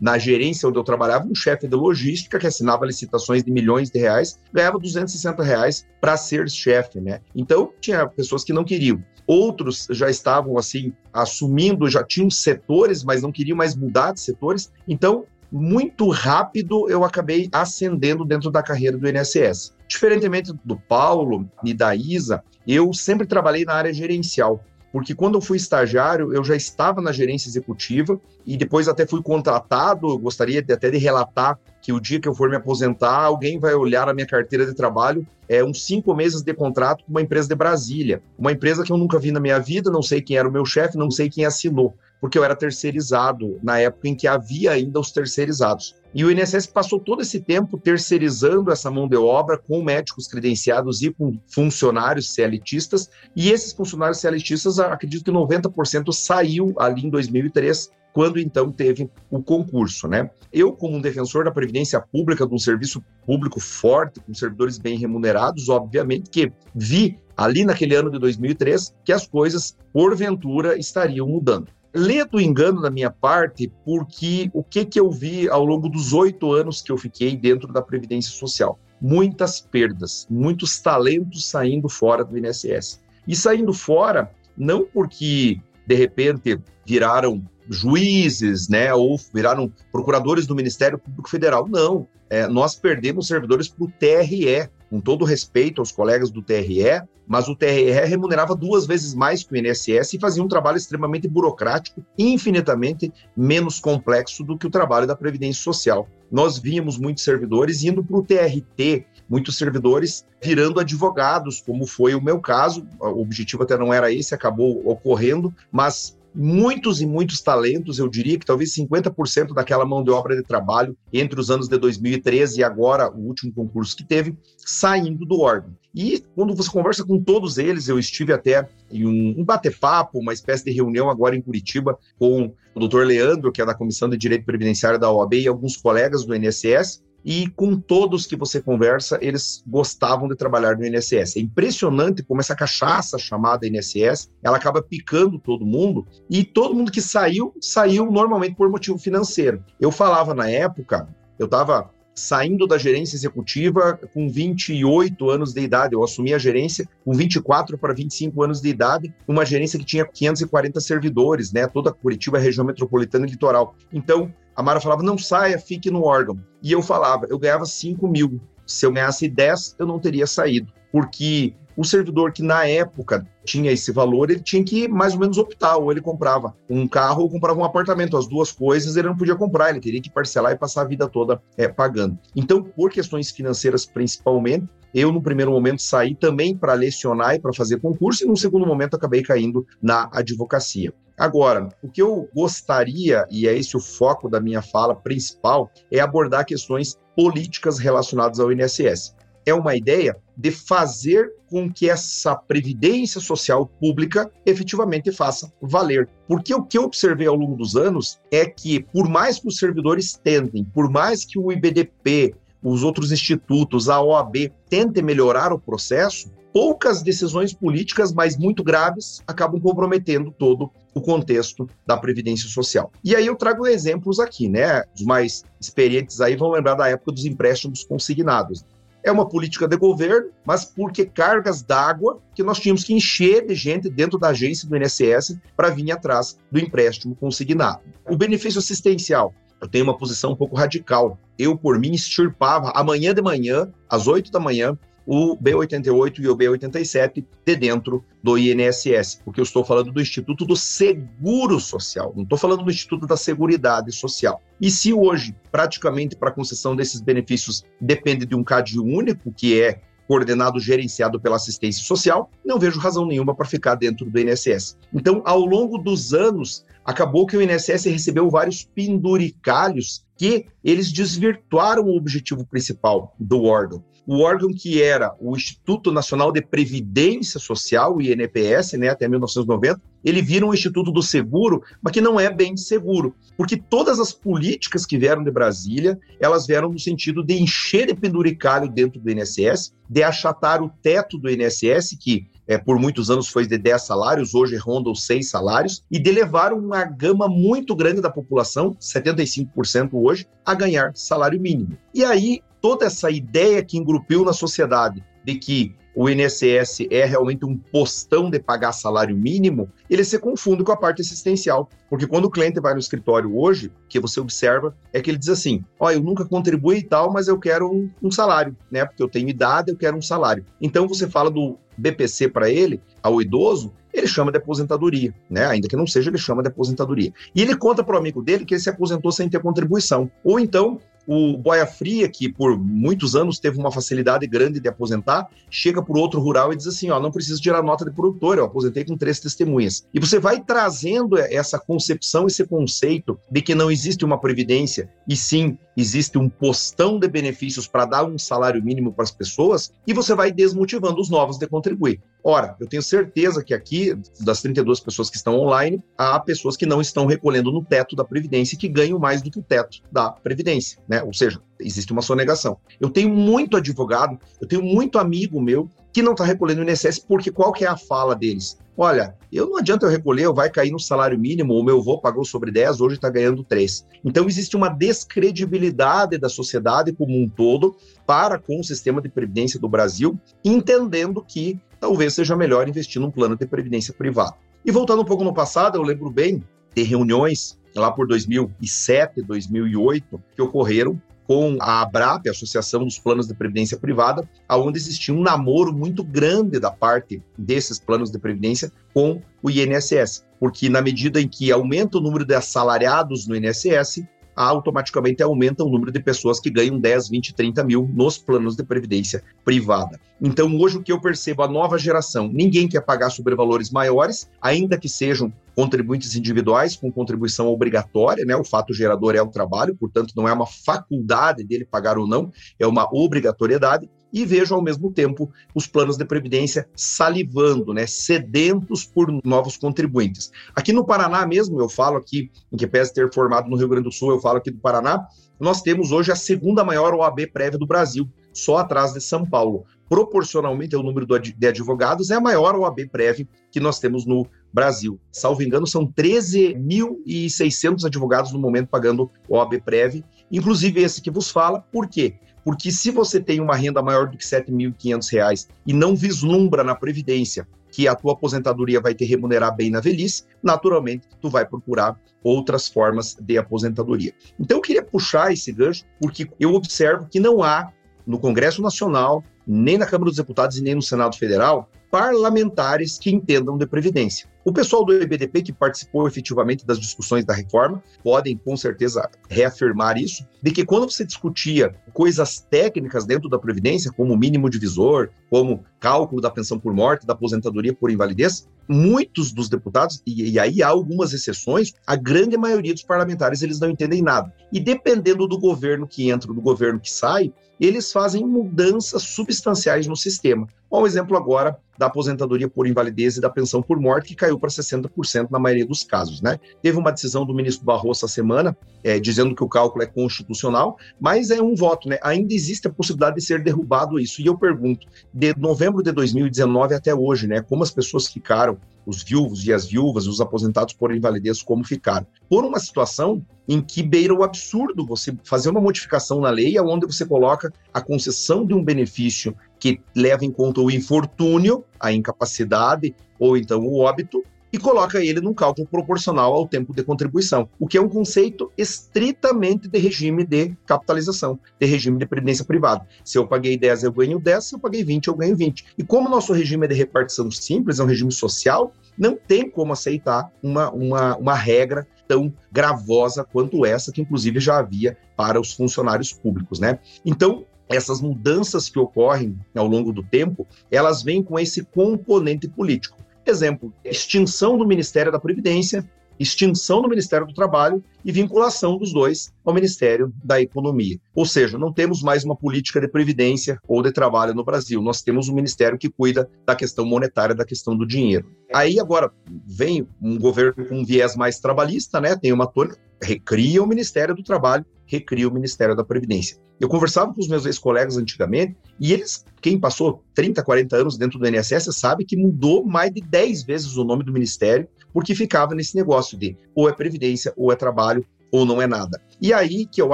Na gerência onde eu trabalhava, um chefe de logística que assinava licitações de milhões de reais, ganhava 260 reais para ser chefe, né? Então, tinha pessoas que não queriam. Outros já estavam assim assumindo, já tinham setores, mas não queriam mais mudar de setores. Então, muito rápido eu acabei ascendendo dentro da carreira do INSS. Diferentemente do Paulo e da Isa, eu sempre trabalhei na área gerencial porque quando eu fui estagiário, eu já estava na gerência executiva e depois até fui contratado. Eu gostaria de, até de relatar que o dia que eu for me aposentar, alguém vai olhar a minha carteira de trabalho, é uns cinco meses de contrato com uma empresa de Brasília, uma empresa que eu nunca vi na minha vida, não sei quem era o meu chefe, não sei quem assinou porque eu era terceirizado na época em que havia ainda os terceirizados. E o INSS passou todo esse tempo terceirizando essa mão de obra com médicos credenciados e com funcionários CLTistas, e esses funcionários CLTistas, acredito que 90% saiu ali em 2003, quando então teve o concurso, né? Eu, como um defensor da previdência pública, de um serviço público forte, com servidores bem remunerados, obviamente que vi ali naquele ano de 2003 que as coisas, porventura, estariam mudando ledo engano da minha parte, porque o que, que eu vi ao longo dos oito anos que eu fiquei dentro da Previdência Social? Muitas perdas, muitos talentos saindo fora do INSS. E saindo fora, não porque de repente viraram juízes, né, ou viraram procuradores do Ministério Público Federal. Não, é, nós perdemos servidores para o TRE, com todo respeito aos colegas do TRE, mas o TRE remunerava duas vezes mais que o INSS e fazia um trabalho extremamente burocrático infinitamente menos complexo do que o trabalho da Previdência Social. Nós víamos muitos servidores indo para o TRT, muitos servidores virando advogados, como foi o meu caso. O objetivo até não era esse, acabou ocorrendo, mas muitos e muitos talentos, eu diria que talvez 50% daquela mão de obra de trabalho entre os anos de 2013 e agora, o último concurso que teve, saindo do órgão. E quando você conversa com todos eles, eu estive até em um, um bate-papo, uma espécie de reunião agora em Curitiba com o doutor Leandro, que é da Comissão de Direito Previdenciário da OAB, e alguns colegas do INSS, e com todos que você conversa, eles gostavam de trabalhar no INSS. É impressionante como essa cachaça chamada INSS, ela acaba picando todo mundo, e todo mundo que saiu, saiu normalmente por motivo financeiro. Eu falava na época, eu estava saindo da gerência executiva com 28 anos de idade. Eu assumi a gerência com 24 para 25 anos de idade, uma gerência que tinha 540 servidores, né? Toda Curitiba, região metropolitana e litoral. Então, a Mara falava, não saia, fique no órgão. E eu falava, eu ganhava 5 mil. Se eu ganhasse 10, eu não teria saído. Porque o servidor que na época tinha esse valor, ele tinha que mais ou menos optar, ou ele comprava um carro ou comprava um apartamento, as duas coisas ele não podia comprar, ele teria que parcelar e passar a vida toda é, pagando. Então, por questões financeiras principalmente, eu no primeiro momento saí também para lecionar e para fazer concurso, e no segundo momento acabei caindo na advocacia. Agora, o que eu gostaria, e é esse o foco da minha fala principal, é abordar questões políticas relacionadas ao INSS. É uma ideia de fazer com que essa previdência social pública efetivamente faça valer. Porque o que eu observei ao longo dos anos é que, por mais que os servidores tentem, por mais que o IBDP, os outros institutos, a OAB, tentem melhorar o processo, poucas decisões políticas, mas muito graves, acabam comprometendo todo o contexto da previdência social. E aí eu trago exemplos aqui, né? Os mais experientes aí vão lembrar da época dos empréstimos consignados. É uma política de governo, mas porque cargas d'água que nós tínhamos que encher de gente dentro da agência do INSS para vir atrás do empréstimo consignado. O benefício assistencial. Eu tenho uma posição um pouco radical. Eu, por mim, extirpava amanhã de manhã, às 8 da manhã, o B88 e o B87 de dentro do INSS, porque eu estou falando do Instituto do Seguro Social, não estou falando do Instituto da Seguridade Social. E se hoje, praticamente para a concessão desses benefícios, depende de um CAD único, que é coordenado, gerenciado pela assistência social, não vejo razão nenhuma para ficar dentro do INSS. Então, ao longo dos anos, acabou que o INSS recebeu vários penduricalhos que eles desvirtuaram o objetivo principal do órgão o órgão que era o Instituto Nacional de Previdência Social, o INPS, né, até 1990, ele vira um instituto do seguro, mas que não é bem seguro, porque todas as políticas que vieram de Brasília, elas vieram no sentido de encher de penduricalho dentro do INSS, de achatar o teto do INSS, que é, por muitos anos foi de 10 salários, hoje ronda os 6 salários, e de levar uma gama muito grande da população, 75% hoje, a ganhar salário mínimo. E aí toda essa ideia que engrupiu na sociedade de que o INSS é realmente um postão de pagar salário mínimo, ele se confunde com a parte assistencial. Porque quando o cliente vai no escritório hoje, o que você observa é que ele diz assim: Ó, oh, eu nunca contribuí e tal, mas eu quero um, um, salário, né? Porque eu tenho idade, eu quero um salário. Então você fala do BPC para ele, ao idoso, ele chama de aposentadoria, né? Ainda que não seja, ele chama de aposentadoria. E ele conta para o amigo dele que ele se aposentou sem ter contribuição. Ou então, o Boia Fria, que por muitos anos teve uma facilidade grande de aposentar, chega por outro rural e diz assim: ó, não preciso tirar nota de produtor, eu aposentei com três testemunhas. E você vai trazendo essa concepção, esse conceito de que não existe uma previdência, e sim existe um postão de benefícios para dar um salário mínimo para as pessoas, e você vai desmotivando os novos de contribuir. Ora, eu tenho certeza que aqui, das 32 pessoas que estão online, há pessoas que não estão recolhendo no teto da Previdência e que ganham mais do que o teto da Previdência, né? Ou seja, existe uma sonegação. Eu tenho muito advogado, eu tenho muito amigo meu que não está recolhendo o INSS, porque qual que é a fala deles? Olha, eu não adianta eu recolher, eu vai cair no salário mínimo, o meu avô pagou sobre 10, hoje está ganhando 3. Então existe uma descredibilidade da sociedade como um todo para com o sistema de previdência do Brasil, entendendo que talvez seja melhor investir num plano de previdência privado. E voltando um pouco no passado, eu lembro bem de reuniões lá por 2007, 2008, que ocorreram com a ABRAP, a Associação dos Planos de Previdência Privada, aonde existia um namoro muito grande da parte desses planos de previdência com o INSS, porque na medida em que aumenta o número de assalariados no INSS, automaticamente aumenta o número de pessoas que ganham 10, 20, 30 mil nos planos de previdência privada. Então, hoje, o que eu percebo, a nova geração, ninguém quer pagar sobrevalores maiores, ainda que sejam contribuintes individuais com contribuição obrigatória, né? O fato gerador é o trabalho, portanto, não é uma faculdade dele pagar ou não, é uma obrigatoriedade e vejo ao mesmo tempo os planos de previdência salivando, né, sedentos por novos contribuintes. Aqui no Paraná mesmo, eu falo aqui, em que pese ter formado no Rio Grande do Sul, eu falo aqui do Paraná, nós temos hoje a segunda maior OAB prévia do Brasil, só atrás de São Paulo. Proporcionalmente ao número de advogados, é a maior OAB prévia que nós temos no Brasil. Salvo engano, são 13.600 advogados no momento pagando OAB prévia, inclusive esse que vos fala. Por quê? Porque se você tem uma renda maior do que R$ 7.500 e não vislumbra na Previdência que a tua aposentadoria vai te remunerar bem na velhice, naturalmente tu vai procurar outras formas de aposentadoria. Então eu queria puxar esse gancho porque eu observo que não há no Congresso Nacional, nem na Câmara dos Deputados e nem no Senado Federal parlamentares que entendam de previdência. O pessoal do EBDP que participou efetivamente das discussões da reforma podem com certeza reafirmar isso, de que quando você discutia coisas técnicas dentro da previdência, como mínimo divisor, como cálculo da pensão por morte, da aposentadoria por invalidez, muitos dos deputados, e, e aí há algumas exceções, a grande maioria dos parlamentares eles não entendem nada. E dependendo do governo que entra, do governo que sai, eles fazem mudanças substanciais no sistema. Um exemplo agora da aposentadoria por invalidez e da pensão por morte, que caiu para 60% na maioria dos casos. Né? Teve uma decisão do ministro Barroso essa semana, é, dizendo que o cálculo é constitucional, mas é um voto. Né? Ainda existe a possibilidade de ser derrubado isso. E eu pergunto, de novembro de 2019 até hoje, né, como as pessoas ficaram, os viúvos e as viúvas, os aposentados por invalidez, como ficaram? Por uma situação em que beira o absurdo você fazer uma modificação na lei onde você coloca a concessão de um benefício que leva em conta o infortúnio, a incapacidade ou então o óbito, e coloca ele num cálculo proporcional ao tempo de contribuição, o que é um conceito estritamente de regime de capitalização, de regime de previdência privada. Se eu paguei 10, eu ganho 10, se eu paguei 20, eu ganho 20. E como o nosso regime é de repartição simples, é um regime social, não tem como aceitar uma, uma, uma regra tão gravosa quanto essa, que inclusive já havia para os funcionários públicos, né? Então, essas mudanças que ocorrem ao longo do tempo, elas vêm com esse componente político. Exemplo, extinção do Ministério da Previdência, extinção do Ministério do Trabalho e vinculação dos dois ao Ministério da Economia. Ou seja, não temos mais uma política de previdência ou de trabalho no Brasil, nós temos um ministério que cuida da questão monetária, da questão do dinheiro. Aí agora vem um governo com um viés mais trabalhista, né? Tem uma tônica, recria o Ministério do Trabalho, recria o Ministério da Previdência. Eu conversava com os meus ex-colegas antigamente e eles, quem passou 30, 40 anos dentro do INSS, sabe que mudou mais de 10 vezes o nome do ministério porque ficava nesse negócio de ou é previdência, ou é trabalho, ou não é nada. E aí que eu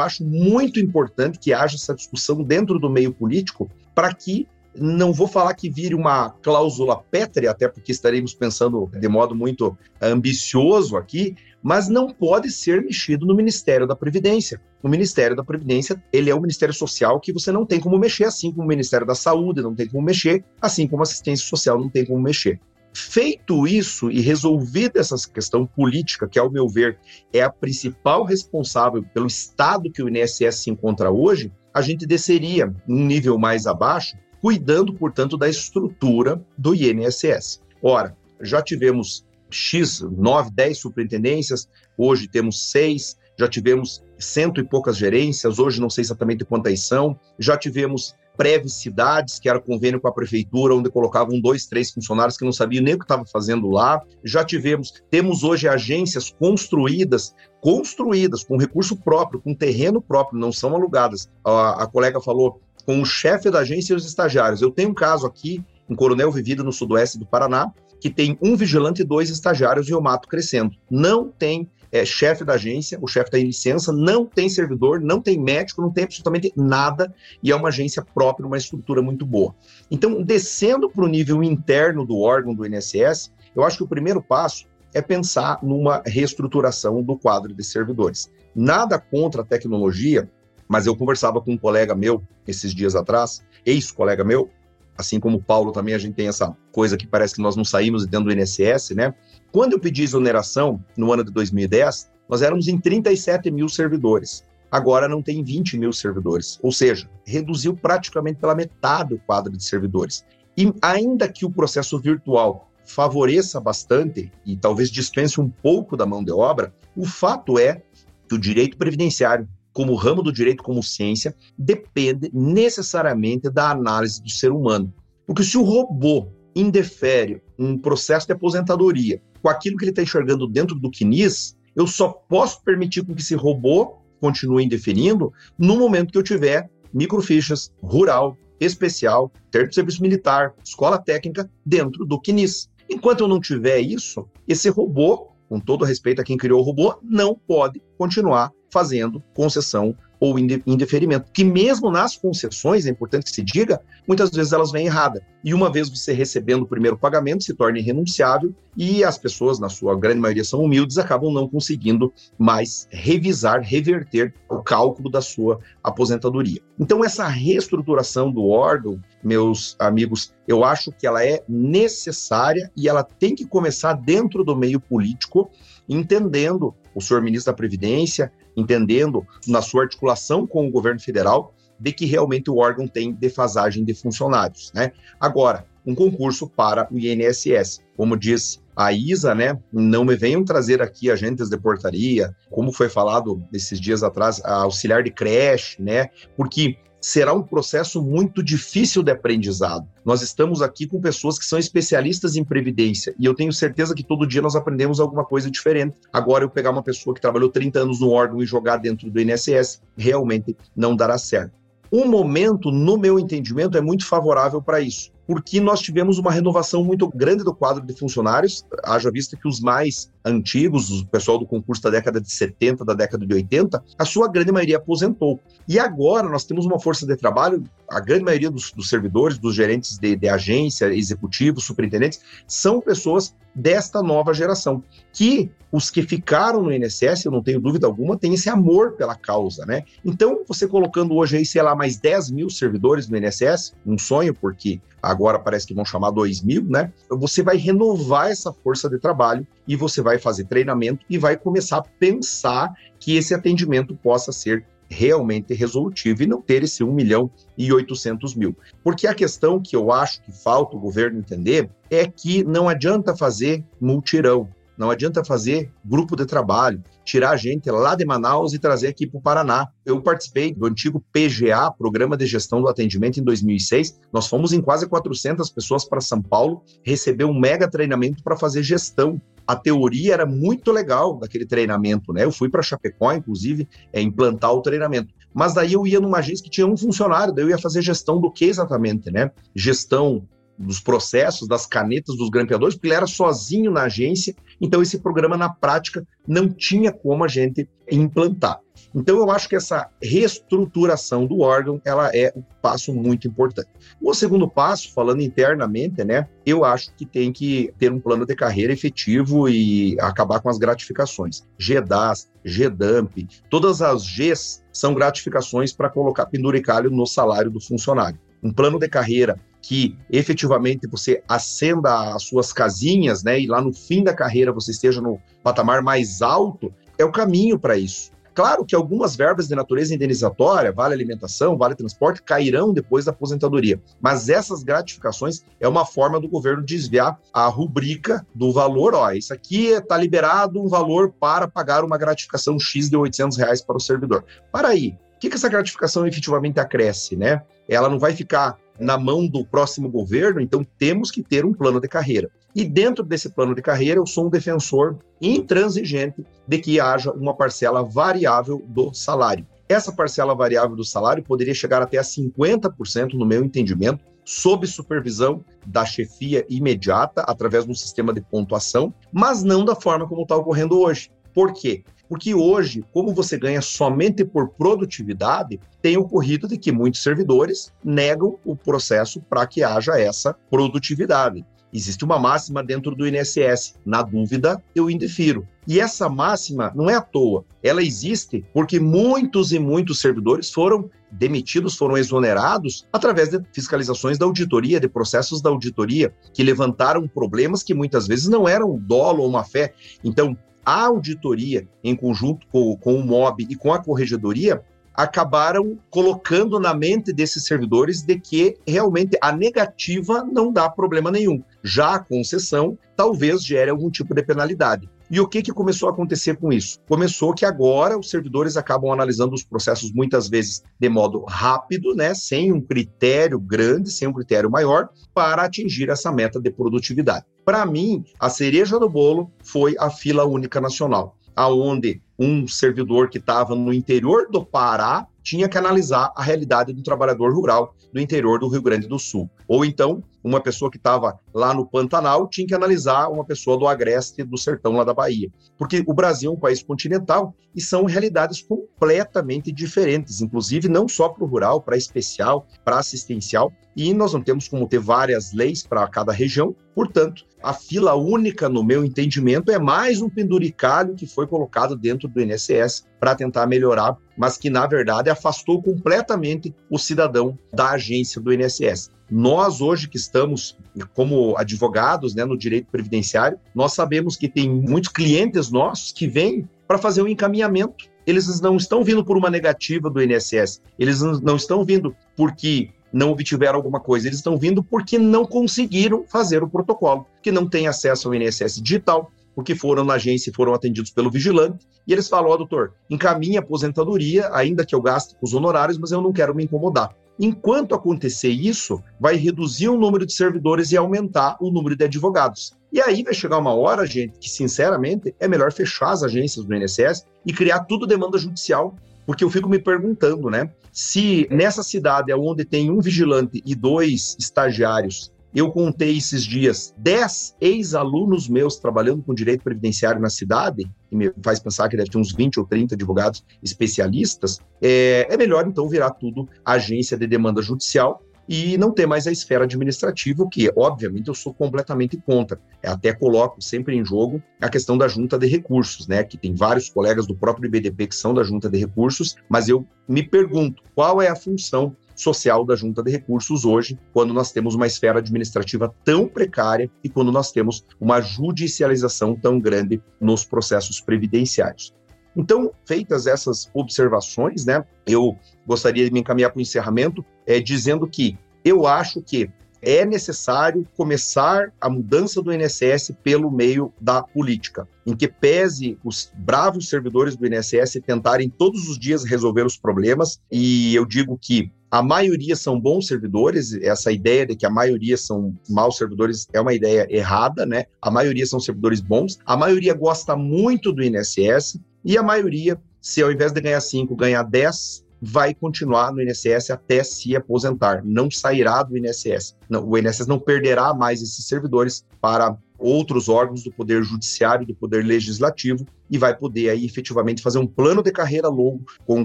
acho muito importante que haja essa discussão dentro do meio político para que não vou falar que vire uma cláusula pétrea, até porque estaremos pensando de modo muito ambicioso aqui, mas não pode ser mexido no Ministério da Previdência. O Ministério da Previdência, ele é um ministério social que você não tem como mexer, assim como o Ministério da Saúde não tem como mexer, assim como a assistência social não tem como mexer. Feito isso e resolvida essa questão política, que, ao meu ver, é a principal responsável pelo estado que o INSS se encontra hoje, a gente desceria um nível mais abaixo, cuidando, portanto, da estrutura do INSS. Ora, já tivemos X, 9, 10 superintendências, hoje temos seis, já tivemos cento e poucas gerências, hoje não sei exatamente quantas são, já tivemos pré-cidades, que era convênio com a prefeitura, onde colocavam dois, três funcionários que não sabiam nem o que estava fazendo lá. Já tivemos, temos hoje agências construídas, construídas com recurso próprio, com terreno próprio, não são alugadas. A, a colega falou com o chefe da agência e os estagiários. Eu tenho um caso aqui em Coronel Vivida, no sudoeste do Paraná, que tem um vigilante e dois estagiários e o mato crescendo. Não tem é, chefe da agência, o chefe está em licença, não tem servidor, não tem médico, não tem absolutamente nada, e é uma agência própria, uma estrutura muito boa. Então, descendo para o nível interno do órgão do INSS, eu acho que o primeiro passo é pensar numa reestruturação do quadro de servidores. Nada contra a tecnologia, mas eu conversava com um colega meu esses dias atrás, ex-colega meu, assim como o Paulo também, a gente tem essa coisa que parece que nós não saímos dentro do INSS, né? Quando eu pedi exoneração no ano de 2010, nós éramos em 37 mil servidores. Agora não tem 20 mil servidores, ou seja, reduziu praticamente pela metade o quadro de servidores. E ainda que o processo virtual favoreça bastante e talvez dispense um pouco da mão de obra, o fato é que o direito previdenciário, como ramo do direito como ciência, depende necessariamente da análise do ser humano. Porque se o robô indefere um processo de aposentadoria com aquilo que ele está enxergando dentro do CNIS, eu só posso permitir que esse robô continue indeferindo no momento que eu tiver microfichas, rural, especial, de serviço militar, escola técnica dentro do CNIS. Enquanto eu não tiver isso, esse robô, com todo respeito a quem criou o robô, não pode continuar fazendo concessão ou indeferimento, que mesmo nas concessões, é importante que se diga, muitas vezes elas vêm erradas. E uma vez você recebendo o primeiro pagamento, se torna irrenunciável e as pessoas, na sua grande maioria são humildes, acabam não conseguindo mais revisar, reverter o cálculo da sua aposentadoria. Então essa reestruturação do órgão, meus amigos, eu acho que ela é necessária e ela tem que começar dentro do meio político, entendendo o senhor ministro da Previdência, entendendo na sua articulação com o governo federal de que realmente o órgão tem defasagem de funcionários, né? Agora, um concurso para o INSS, como diz a ISA, né? Não me venham trazer aqui agentes de portaria, como foi falado esses dias atrás, auxiliar de creche, né? Porque será um processo muito difícil de aprendizado. Nós estamos aqui com pessoas que são especialistas em previdência e eu tenho certeza que todo dia nós aprendemos alguma coisa diferente. Agora, eu pegar uma pessoa que trabalhou 30 anos no órgão e jogar dentro do INSS, realmente não dará certo. O momento, no meu entendimento, é muito favorável para isso porque nós tivemos uma renovação muito grande do quadro de funcionários, haja vista que os mais antigos, o pessoal do concurso da década de 70, da década de 80, a sua grande maioria aposentou. E agora nós temos uma força de trabalho, a grande maioria dos, dos servidores, dos gerentes de, de agência, executivos, superintendentes, são pessoas desta nova geração, que os que ficaram no INSS, eu não tenho dúvida alguma, têm esse amor pela causa, né? Então, você colocando hoje aí, sei lá, mais 10 mil servidores no INSS, um sonho, porque agora parece que vão chamar 2 mil, né? Você vai renovar essa força de trabalho e você vai fazer treinamento e vai começar a pensar que esse atendimento possa ser realmente resolutivo e não ter esse 1 milhão e 800 mil. Porque a questão que eu acho que falta o governo entender é que não adianta fazer multirão, não adianta fazer grupo de trabalho, tirar a gente lá de Manaus e trazer aqui para o Paraná. Eu participei do antigo PGA, Programa de Gestão do Atendimento, em 2006. Nós fomos em quase 400 pessoas para São Paulo receber um mega treinamento para fazer gestão a teoria era muito legal daquele treinamento, né? Eu fui para Chapecó, inclusive, é, implantar o treinamento. Mas daí eu ia numa agência que tinha um funcionário, daí eu ia fazer gestão do que exatamente, né? Gestão dos processos, das canetas, dos grampeadores, porque ele era sozinho na agência, então esse programa na prática não tinha como a gente implantar. Então eu acho que essa reestruturação do órgão, ela é um passo muito importante. O segundo passo, falando internamente, né, eu acho que tem que ter um plano de carreira efetivo e acabar com as gratificações. GEDAS, GEDAMP, todas as Gs são gratificações para colocar penduricalho no salário do funcionário. Um plano de carreira que efetivamente você acenda as suas casinhas, né, e lá no fim da carreira você esteja no patamar mais alto, é o caminho para isso. Claro que algumas verbas de natureza indenizatória, vale alimentação, vale transporte, cairão depois da aposentadoria. Mas essas gratificações é uma forma do governo desviar a rubrica do valor. Ó, isso aqui está liberado um valor para pagar uma gratificação X de 800 reais para o servidor. Para aí, o que, que essa gratificação efetivamente acresce, né? Ela não vai ficar na mão do próximo governo, então temos que ter um plano de carreira. E dentro desse plano de carreira, eu sou um defensor intransigente de que haja uma parcela variável do salário. Essa parcela variável do salário poderia chegar até a 50%, no meu entendimento, sob supervisão da chefia imediata, através de um sistema de pontuação, mas não da forma como está ocorrendo hoje. Por quê? Porque hoje, como você ganha somente por produtividade, tem ocorrido de que muitos servidores negam o processo para que haja essa produtividade. Existe uma máxima dentro do INSS. Na dúvida, eu indefiro. E essa máxima não é à toa. Ela existe porque muitos e muitos servidores foram demitidos, foram exonerados através de fiscalizações da auditoria, de processos da auditoria, que levantaram problemas que muitas vezes não eram dolo ou má fé. Então, a auditoria, em conjunto com, com o MOB e com a corregedoria, acabaram colocando na mente desses servidores de que realmente a negativa não dá problema nenhum. Já a concessão talvez gere algum tipo de penalidade. E o que, que começou a acontecer com isso? Começou que agora os servidores acabam analisando os processos muitas vezes de modo rápido, né, sem um critério grande, sem um critério maior, para atingir essa meta de produtividade. Para mim, a cereja do bolo foi a fila única nacional, aonde um servidor que estava no interior do Pará tinha que analisar a realidade do trabalhador rural do interior do Rio Grande do Sul. Ou então, uma pessoa que estava lá no Pantanal tinha que analisar uma pessoa do Agreste, do sertão lá da Bahia. Porque o Brasil é um país continental e são realidades completamente diferentes, inclusive não só para o rural, para especial, para assistencial. E nós não temos como ter várias leis para cada região, portanto, a fila única, no meu entendimento, é mais um penduricalho que foi colocado dentro do INSS para tentar melhorar, mas que, na verdade, afastou completamente o cidadão da agência do INSS. Nós, hoje que estamos como advogados né, no direito previdenciário, nós sabemos que tem muitos clientes nossos que vêm para fazer um encaminhamento. Eles não estão vindo por uma negativa do INSS, eles não estão vindo porque não obtiveram alguma coisa, eles estão vindo porque não conseguiram fazer o protocolo, que não tem acesso ao INSS digital, porque foram na agência e foram atendidos pelo vigilante, e eles falam, ó, oh, doutor, encaminhe a aposentadoria, ainda que eu gaste com os honorários, mas eu não quero me incomodar. Enquanto acontecer isso, vai reduzir o número de servidores e aumentar o número de advogados. E aí vai chegar uma hora, gente, que sinceramente é melhor fechar as agências do INSS e criar tudo demanda judicial, porque eu fico me perguntando, né? Se nessa cidade é onde tem um vigilante e dois estagiários eu contei esses dias 10 ex-alunos meus trabalhando com direito previdenciário na cidade, que me faz pensar que deve ter uns 20 ou 30 advogados especialistas. É, é melhor, então, virar tudo agência de demanda judicial e não ter mais a esfera administrativa, que, obviamente, eu sou completamente contra. Eu até coloco sempre em jogo a questão da junta de recursos, né? Que tem vários colegas do próprio IBDP que são da junta de recursos, mas eu me pergunto qual é a função social da junta de recursos hoje, quando nós temos uma esfera administrativa tão precária e quando nós temos uma judicialização tão grande nos processos previdenciários. Então, feitas essas observações, né, eu gostaria de me encaminhar para o encerramento, é, dizendo que eu acho que é necessário começar a mudança do INSS pelo meio da política, em que pese os bravos servidores do INSS tentarem todos os dias resolver os problemas, e eu digo que a maioria são bons servidores, essa ideia de que a maioria são maus servidores é uma ideia errada, né? A maioria são servidores bons, a maioria gosta muito do INSS e a maioria, se ao invés de ganhar 5, ganhar 10, vai continuar no INSS até se aposentar, não sairá do INSS. Não, o INSS não perderá mais esses servidores para outros órgãos do Poder Judiciário, do Poder Legislativo, e vai poder aí efetivamente fazer um plano de carreira longo, com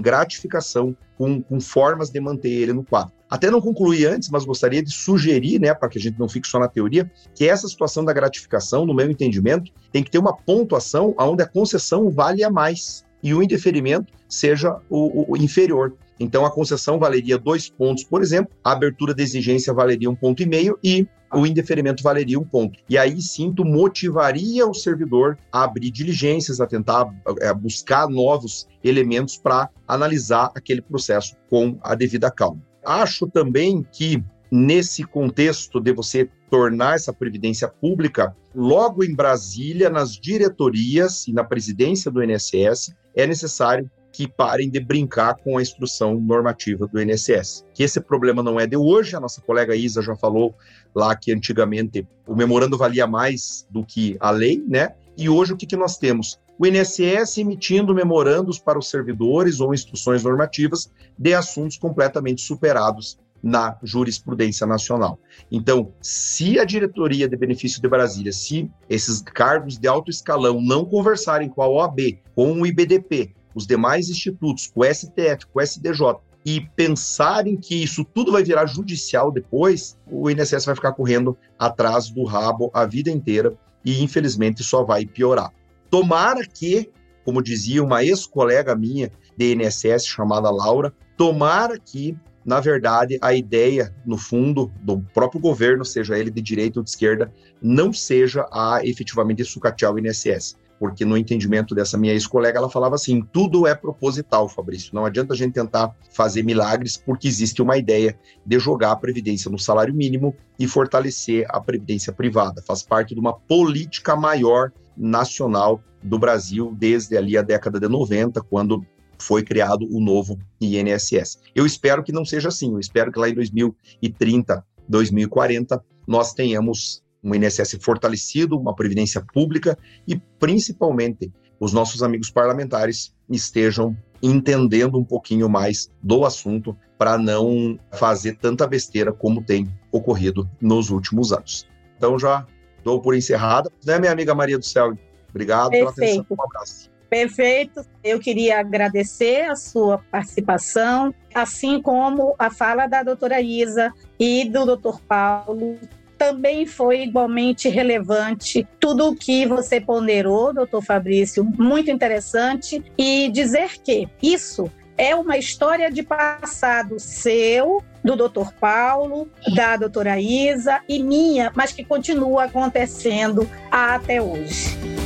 gratificação, com, com formas de manter ele no quadro. Até não concluí antes, mas gostaria de sugerir, né, para que a gente não fique só na teoria, que essa situação da gratificação, no meu entendimento, tem que ter uma pontuação onde a concessão vale a mais e o indeferimento seja o, o inferior. Então, a concessão valeria dois pontos, por exemplo, a abertura da exigência valeria um ponto e meio e o indeferimento valeria um ponto. E aí sim, motivaria o servidor a abrir diligências, a tentar é, buscar novos elementos para analisar aquele processo com a devida calma. Acho também que nesse contexto de você tornar essa previdência pública, logo em Brasília, nas diretorias e na presidência do INSS, é necessário que parem de brincar com a instrução normativa do INSS. Que esse problema não é de hoje, a nossa colega Isa já falou lá que antigamente o memorando valia mais do que a lei, né? E hoje o que, que nós temos? O INSS emitindo memorandos para os servidores ou instruções normativas de assuntos completamente superados na jurisprudência nacional. Então, se a diretoria de benefício de Brasília, se esses cargos de alto escalão não conversarem com a OAB, com o IBDP, os demais institutos, com o STF, com o SDJ, e pensarem que isso tudo vai virar judicial depois, o INSS vai ficar correndo atrás do rabo a vida inteira e infelizmente só vai piorar. Tomara que, como dizia uma ex-colega minha de INSS chamada Laura, tomara que na verdade, a ideia, no fundo, do próprio governo, seja ele de direita ou de esquerda, não seja a efetivamente sucatear o INSS porque no entendimento dessa minha ex-colega, ela falava assim: tudo é proposital, Fabrício. Não adianta a gente tentar fazer milagres, porque existe uma ideia de jogar a previdência no salário mínimo e fortalecer a previdência privada. Faz parte de uma política maior nacional do Brasil desde ali a década de 90, quando foi criado o novo INSS. Eu espero que não seja assim. Eu espero que lá em 2030, 2040, nós tenhamos um INSS fortalecido, uma previdência pública e, principalmente, os nossos amigos parlamentares estejam entendendo um pouquinho mais do assunto para não fazer tanta besteira como tem ocorrido nos últimos anos. Então, já dou por encerrada. Né, minha amiga Maria do Céu? Obrigado Perfeito. pela atenção. Um abraço. Perfeito. Eu queria agradecer a sua participação, assim como a fala da doutora Isa e do doutor Paulo, também foi igualmente relevante. Tudo o que você ponderou, doutor Fabrício, muito interessante. E dizer que isso é uma história de passado seu, do doutor Paulo, da doutora Isa e minha, mas que continua acontecendo até hoje.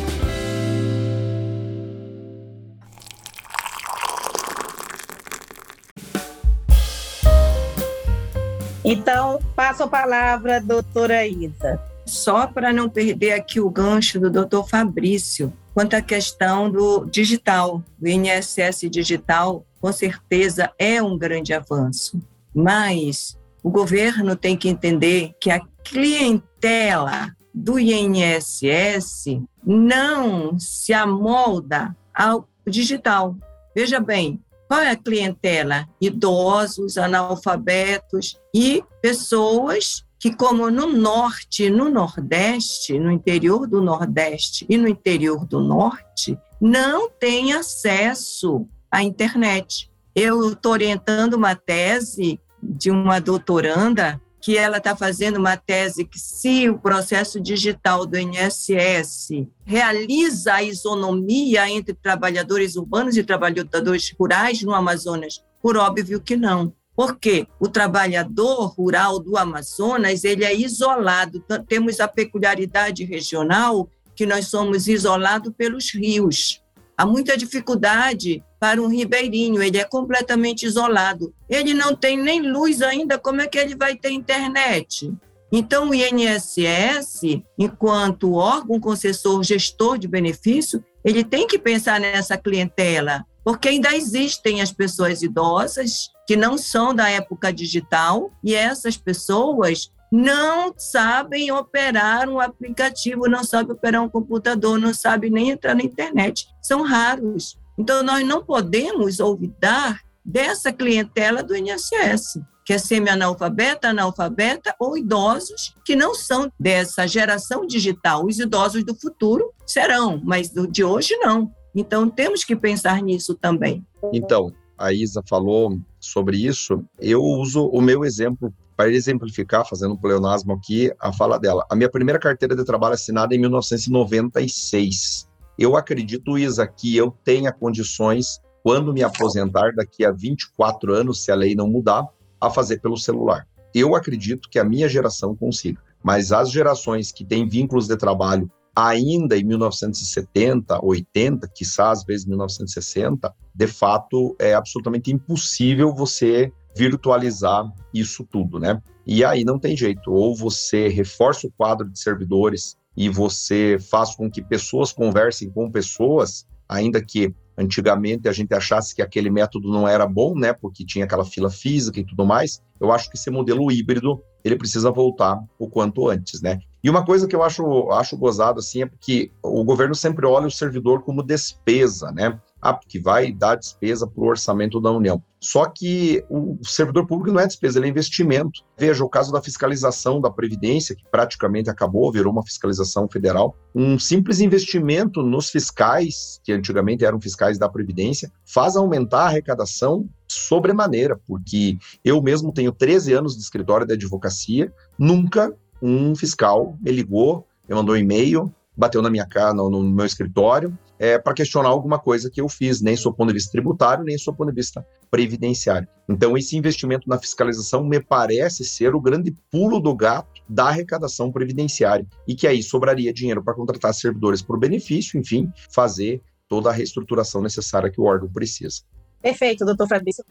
Então, passo a palavra, doutora Isa. Só para não perder aqui o gancho do doutor Fabrício, quanto à questão do digital, o INSS digital, com certeza é um grande avanço, mas o governo tem que entender que a clientela do INSS não se amolda ao digital. Veja bem, qual é a clientela? Idosos, analfabetos e pessoas que, como no norte, no nordeste, no interior do nordeste e no interior do norte, não têm acesso à internet. Eu estou orientando uma tese de uma doutoranda que ela está fazendo uma tese que se o processo digital do INSS realiza a isonomia entre trabalhadores urbanos e trabalhadores rurais no Amazonas, por óbvio que não. Porque o trabalhador rural do Amazonas, ele é isolado, temos a peculiaridade regional que nós somos isolados pelos rios. Há muita dificuldade para um ribeirinho, ele é completamente isolado. Ele não tem nem luz ainda, como é que ele vai ter internet? Então, o INSS, enquanto órgão concessor gestor de benefício, ele tem que pensar nessa clientela, porque ainda existem as pessoas idosas que não são da época digital e essas pessoas não sabem operar um aplicativo, não sabem operar um computador, não sabem nem entrar na internet. São raros. Então, nós não podemos olvidar dessa clientela do INSS, que é semi-analfabeta, analfabeta ou idosos que não são dessa geração digital. Os idosos do futuro serão, mas de hoje não. Então, temos que pensar nisso também. Então, a Isa falou sobre isso. Eu uso o meu exemplo para exemplificar, fazendo um pleonasmo aqui, a fala dela. A minha primeira carteira de trabalho assinada em 1996. Eu acredito, Isa, que eu tenha condições, quando me aposentar daqui a 24 anos, se a lei não mudar, a fazer pelo celular. Eu acredito que a minha geração consiga, mas as gerações que têm vínculos de trabalho ainda em 1970, 80, quiçá às vezes 1960, de fato é absolutamente impossível você virtualizar isso tudo, né? E aí não tem jeito, ou você reforça o quadro de servidores e você faz com que pessoas conversem com pessoas, ainda que antigamente a gente achasse que aquele método não era bom, né, porque tinha aquela fila física e tudo mais. Eu acho que esse modelo híbrido, ele precisa voltar o quanto antes, né? E uma coisa que eu acho, acho gozado, assim, é porque o governo sempre olha o servidor como despesa, né? Que vai dar despesa para o orçamento da União. Só que o servidor público não é despesa, ele é investimento. Veja o caso da fiscalização da Previdência, que praticamente acabou, virou uma fiscalização federal. Um simples investimento nos fiscais, que antigamente eram fiscais da Previdência, faz aumentar a arrecadação sobremaneira, porque eu mesmo tenho 13 anos de escritório de advocacia, nunca um fiscal me ligou, me mandou um e-mail, bateu na minha cara, no, no meu escritório, é, para questionar alguma coisa que eu fiz, nem sob ponto de vista tributário, nem sob ponto de vista previdenciário. Então, esse investimento na fiscalização me parece ser o grande pulo do gato da arrecadação previdenciária, e que aí sobraria dinheiro para contratar servidores por benefício, enfim, fazer toda a reestruturação necessária que o órgão precisa. Perfeito, doutor Fabrício.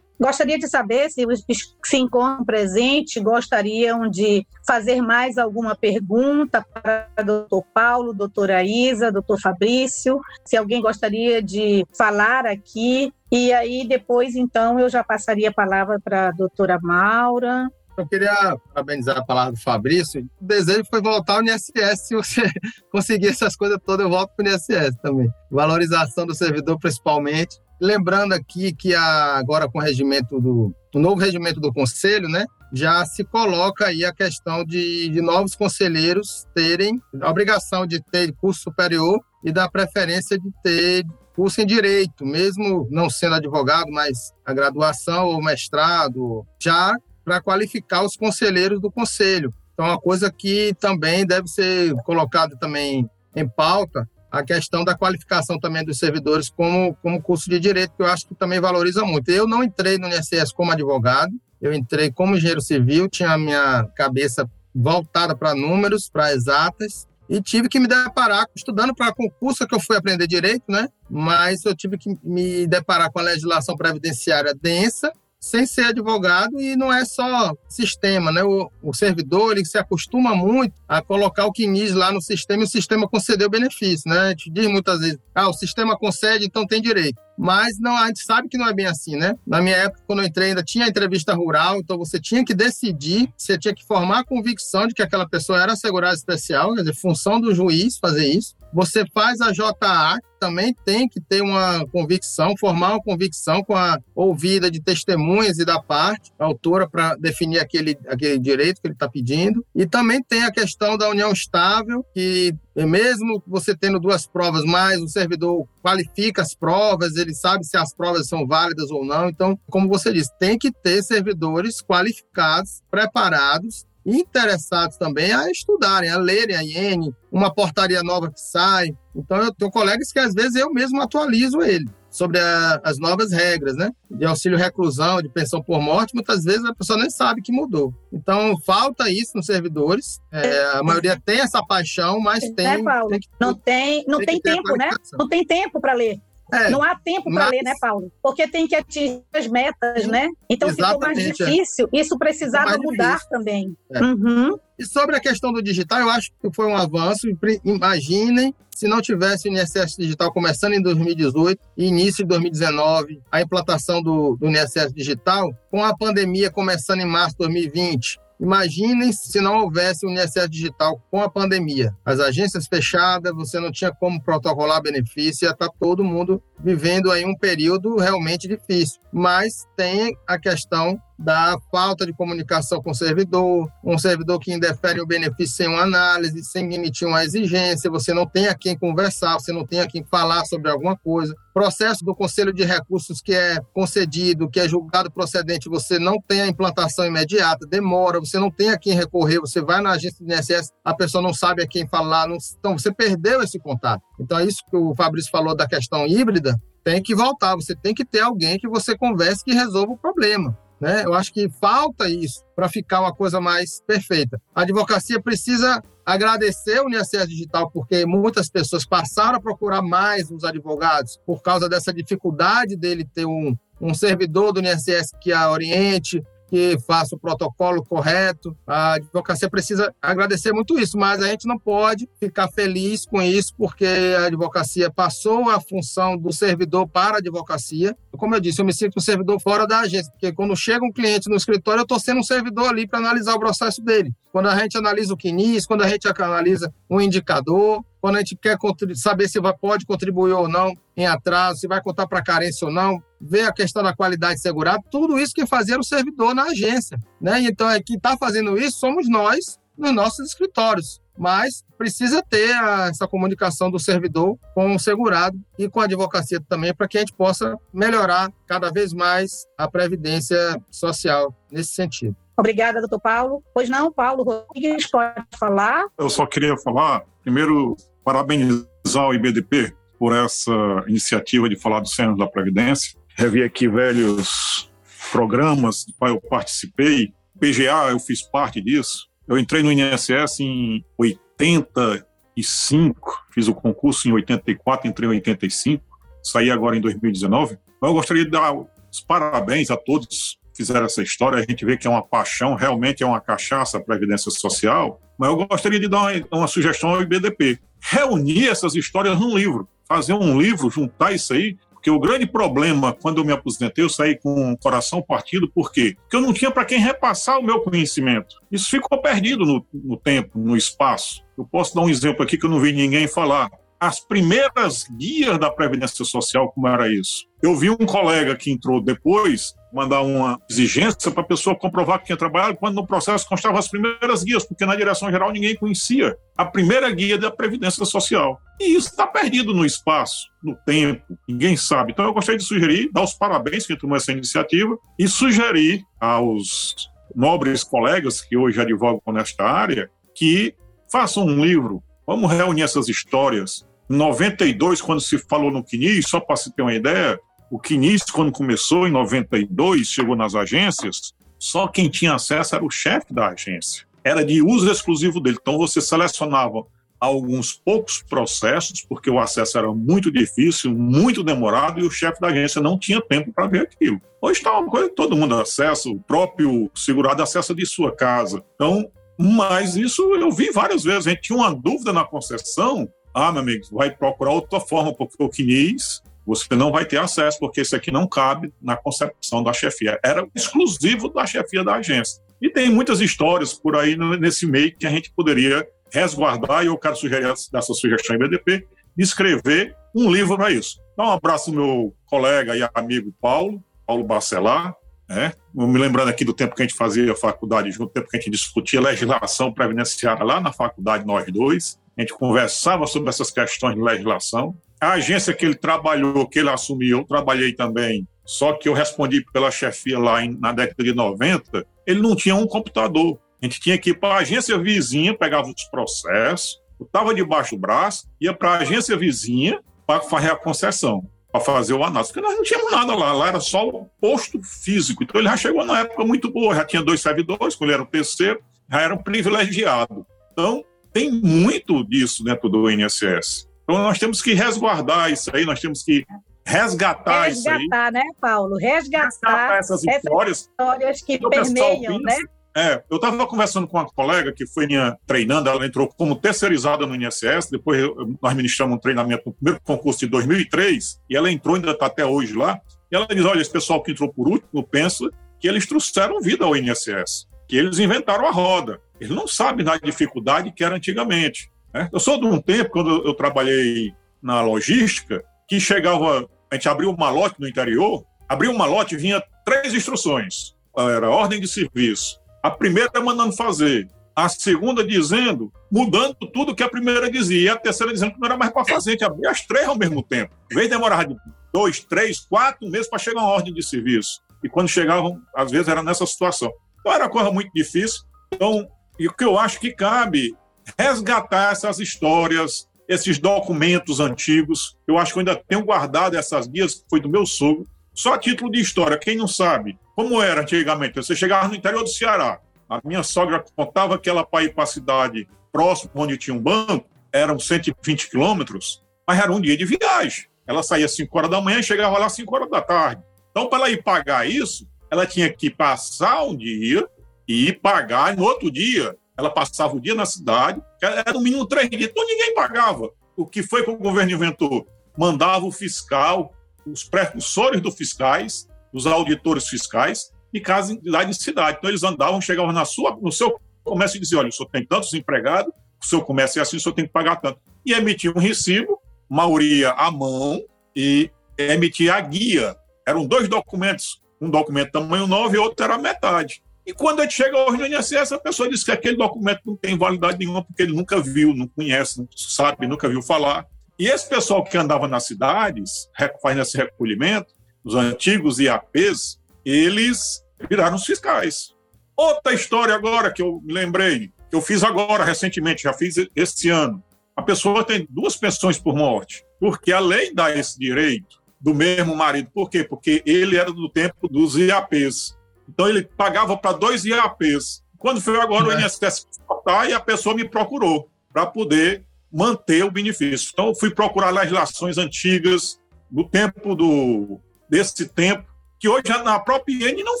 Gostaria de saber se os que se encontram presentes gostariam de fazer mais alguma pergunta para o doutor Paulo, doutora Isa, doutor Fabrício, se alguém gostaria de falar aqui. E aí, depois, então, eu já passaria a palavra para a doutora Maura. Eu queria parabenizar a palavra do Fabrício. O desejo foi voltar ao INSS. Se você conseguir essas coisas todas, eu volto para o INSS também. Valorização do servidor, principalmente. Lembrando aqui que a, agora com o regimento do o novo regimento do conselho, né, já se coloca aí a questão de, de novos conselheiros terem a obrigação de ter curso superior e da preferência de ter curso em direito, mesmo não sendo advogado, mas a graduação ou mestrado, já para qualificar os conselheiros do conselho. Então, é uma coisa que também deve ser colocada também em pauta, a questão da qualificação também dos servidores como, como curso de direito, que eu acho que também valoriza muito. Eu não entrei no INSS como advogado, eu entrei como engenheiro civil, tinha a minha cabeça voltada para números, para exatas, e tive que me deparar estudando para concurso que eu fui aprender direito, né? Mas eu tive que me deparar com a legislação previdenciária densa sem ser advogado e não é só sistema, né? O, o servidor ele se acostuma muito a colocar o CNIS lá no sistema e o sistema concedeu benefício, né? A gente diz muitas vezes, ah, o sistema concede, então tem direito. Mas não, a gente sabe que não é bem assim, né? Na minha época, quando eu entrei, ainda tinha entrevista rural, então você tinha que decidir, você tinha que formar a convicção de que aquela pessoa era segurada especial, quer dizer, função do juiz fazer isso. Você faz a JA, também tem que ter uma convicção, formar uma convicção com a ouvida de testemunhas e da parte, autora, para definir aquele, aquele direito que ele está pedindo. E também tem a questão da união estável, que mesmo você tendo duas provas, mais o servidor qualifica as provas, ele sabe se as provas são válidas ou não. Então, como você disse, tem que ter servidores qualificados, preparados interessados também a estudarem, a lerem a IN, uma portaria nova que sai. Então, eu tenho colegas que às vezes eu mesmo atualizo ele sobre a, as novas regras, né? De auxílio reclusão, de pensão por morte, muitas vezes a pessoa nem sabe que mudou. Então, falta isso nos servidores. É, a maioria tem essa paixão, mas né, tem, que, não tem, não tem, tem tempo, né? Não tem tempo para ler. É, não há tempo para mas... ler, né, Paulo? Porque tem que atingir as metas, né? Então ficou mais é. difícil. É. Isso precisava mudar difícil. também. É. Uhum. E sobre a questão do digital, eu acho que foi um avanço. Imaginem se não tivesse o INSS digital começando em 2018 e início de 2019, a implantação do, do INSS digital, com a pandemia começando em março de 2020, Imaginem se não houvesse o INSS digital com a pandemia. As agências fechadas, você não tinha como protocolar benefício, ia estar tá todo mundo vivendo aí um período realmente difícil. Mas tem a questão da falta de comunicação com o servidor, um servidor que indefere o benefício sem uma análise, sem emitir uma exigência, você não tem a quem conversar, você não tem a quem falar sobre alguma coisa. Processo do Conselho de Recursos que é concedido, que é julgado procedente, você não tem a implantação imediata, demora, você não tem a quem recorrer, você vai na agência do INSS, a pessoa não sabe a quem falar, não... então você perdeu esse contato. Então isso que o Fabrício falou da questão híbrida, tem que voltar, você tem que ter alguém que você converse que resolva o problema. Né? Eu acho que falta isso para ficar uma coisa mais perfeita. A advocacia precisa agradecer o INSS Digital, porque muitas pessoas passaram a procurar mais os advogados por causa dessa dificuldade dele ter um, um servidor do INSS que a oriente, que faça o protocolo correto. A advocacia precisa agradecer muito isso, mas a gente não pode ficar feliz com isso, porque a advocacia passou a função do servidor para a advocacia. Como eu disse, eu me sinto um servidor fora da agência, porque quando chega um cliente no escritório, eu estou sendo um servidor ali para analisar o processo dele. Quando a gente analisa o CNIS, quando a gente analisa um indicador, quando a gente quer saber se pode contribuir ou não em atraso, se vai contar para carência ou não, ver a questão da qualidade segurada, tudo isso que fazia o servidor na agência. Né? Então, é, quem está fazendo isso somos nós, nos nossos escritórios. mas precisa ter a, essa comunicação do servidor com o segurado e com a advocacia também, para que a gente possa melhorar cada vez mais a previdência social nesse sentido. Obrigada, doutor Paulo. Pois não, Paulo Rodrigues pode falar. Eu só queria falar, primeiro, parabenizar o IBDP por essa iniciativa de falar do Centro da Previdência. Revi aqui velhos programas do qual eu participei. PGA, eu fiz parte disso. Eu entrei no INSS em 85, fiz o concurso em 84, entrei em 85, saí agora em 2019. Mas eu gostaria de dar os parabéns a todos que fizeram essa história. A gente vê que é uma paixão, realmente é uma cachaça a Previdência Social. Mas eu gostaria de dar uma, uma sugestão ao IBDP. Reunir essas histórias num livro. Fazer um livro, juntar isso aí, porque o grande problema, quando eu me aposentei, eu saí com o coração partido, por quê? Porque eu não tinha para quem repassar o meu conhecimento. Isso ficou perdido no, no tempo, no espaço. Eu posso dar um exemplo aqui que eu não vi ninguém falar as primeiras guias da Previdência Social, como era isso. Eu vi um colega que entrou depois mandar uma exigência para a pessoa comprovar que tinha trabalhado, quando no processo constavam as primeiras guias, porque na direção geral ninguém conhecia a primeira guia da Previdência Social. E isso está perdido no espaço, no tempo, ninguém sabe. Então eu gostaria de sugerir, dar os parabéns que tomou essa iniciativa e sugerir aos nobres colegas que hoje advogam nesta área que façam um livro Vamos reunir essas histórias. Em 92, quando se falou no CNIS, só para se ter uma ideia, o CNIS, quando começou em 92, chegou nas agências, só quem tinha acesso era o chefe da agência. Era de uso exclusivo dele. Então você selecionava alguns poucos processos, porque o acesso era muito difícil, muito demorado, e o chefe da agência não tinha tempo para ver aquilo. Hoje está uma coisa que todo mundo acessa, o próprio segurado acessa de sua casa. Então, mas isso eu vi várias vezes. A gente tinha uma dúvida na concessão. Ah, meu amigo, vai procurar outra forma, porque o CNIS você não vai ter acesso, porque isso aqui não cabe na concepção da chefia. Era exclusivo da chefia da agência. E tem muitas histórias por aí nesse meio que a gente poderia resguardar, e eu quero sugerir dessa sugestão em BDP, escrever um livro para isso. Dá um abraço ao meu colega e amigo Paulo, Paulo Bacelar, né? Me lembrando aqui do tempo que a gente fazia faculdade junto, tempo que a gente discutia legislação previdenciária lá na faculdade, nós dois. A gente conversava sobre essas questões de legislação. A agência que ele trabalhou, que ele assumiu, eu trabalhei também, só que eu respondi pela chefia lá em, na década de 90, ele não tinha um computador. A gente tinha que ir para a agência vizinha, pegava os processos, estava debaixo do braço, ia para a agência vizinha para fazer a concessão para fazer o análise, porque nós não tínhamos nada lá, lá era só o posto físico. Então ele já chegou na época muito boa, já tinha dois servidores, quando ele era o terceiro, já era um privilegiado. Então tem muito disso dentro do INSS. Então nós temos que resguardar isso aí, nós temos que resgatar, resgatar isso aí. Resgatar, né, Paulo? Resgatar, resgatar essas histórias, essas histórias que permeiam, né? É, eu estava conversando com uma colega que foi minha treinando, ela entrou como terceirizada no INSS, depois nós ministramos um treinamento no primeiro concurso de 2003, e ela entrou, ainda está até hoje lá, e ela diz, olha, esse pessoal que entrou por último pensa que eles trouxeram vida ao INSS, que eles inventaram a roda, eles não sabem da dificuldade que era antigamente. Né? Eu sou de um tempo, quando eu trabalhei na logística, que chegava, a gente abriu um malote no interior, abriu um malote e vinha três instruções, era ordem de serviço, a primeira é mandando fazer, a segunda dizendo, mudando tudo que a primeira dizia, e a terceira dizendo que não era mais para fazer, a gente abria as três ao mesmo tempo. Em vez de demorar de dois, três, quatro meses para chegar uma ordem de serviço. E quando chegavam, às vezes era nessa situação. Então era uma coisa muito difícil. Então, e o que eu acho que cabe resgatar essas histórias, esses documentos antigos. Eu acho que eu ainda tenho guardado essas guias, que foi do meu sogro, só a título de história, quem não sabe, como era antigamente? Você chegava no interior do Ceará, a minha sogra contava que ela para ir para a cidade próximo onde tinha um banco, eram 120 quilômetros, mas era um dia de viagem. Ela saía 5 horas da manhã e chegava lá 5 horas da tarde. Então, para ela ir pagar isso, ela tinha que passar um dia e ir pagar, no outro dia, ela passava o dia na cidade, era no mínimo três dias, então ninguém pagava. O que foi que o governo inventou? Mandava o fiscal os precursores dos fiscais, dos auditores fiscais, e casa de cidade. Então, eles andavam, chegavam na sua, no seu comércio e diziam: olha, o senhor tem tantos empregados, o seu comércio é assim, o senhor tem que pagar tanto. E emitia um recibo, maioria à mão, e emitia a guia. Eram dois documentos, um documento tamanho 9 e outro era metade. E quando a gente chega hoje no INSS, a pessoa diz que aquele documento não tem validade nenhuma, porque ele nunca viu, não conhece, não sabe, nunca viu falar. E esse pessoal que andava nas cidades, fazendo esse recolhimento, os antigos IAPs, eles viraram os fiscais. Outra história agora que eu me lembrei, que eu fiz agora recentemente, já fiz esse ano. A pessoa tem duas pensões por morte, porque a lei dá esse direito do mesmo marido. Por quê? Porque ele era do tempo dos IAPs. Então ele pagava para dois IAPs. Quando foi agora é. o INSS cortar e a pessoa me procurou para poder manter o benefício. Então eu fui procurar legislações antigas do tempo do desse tempo que hoje na própria IN não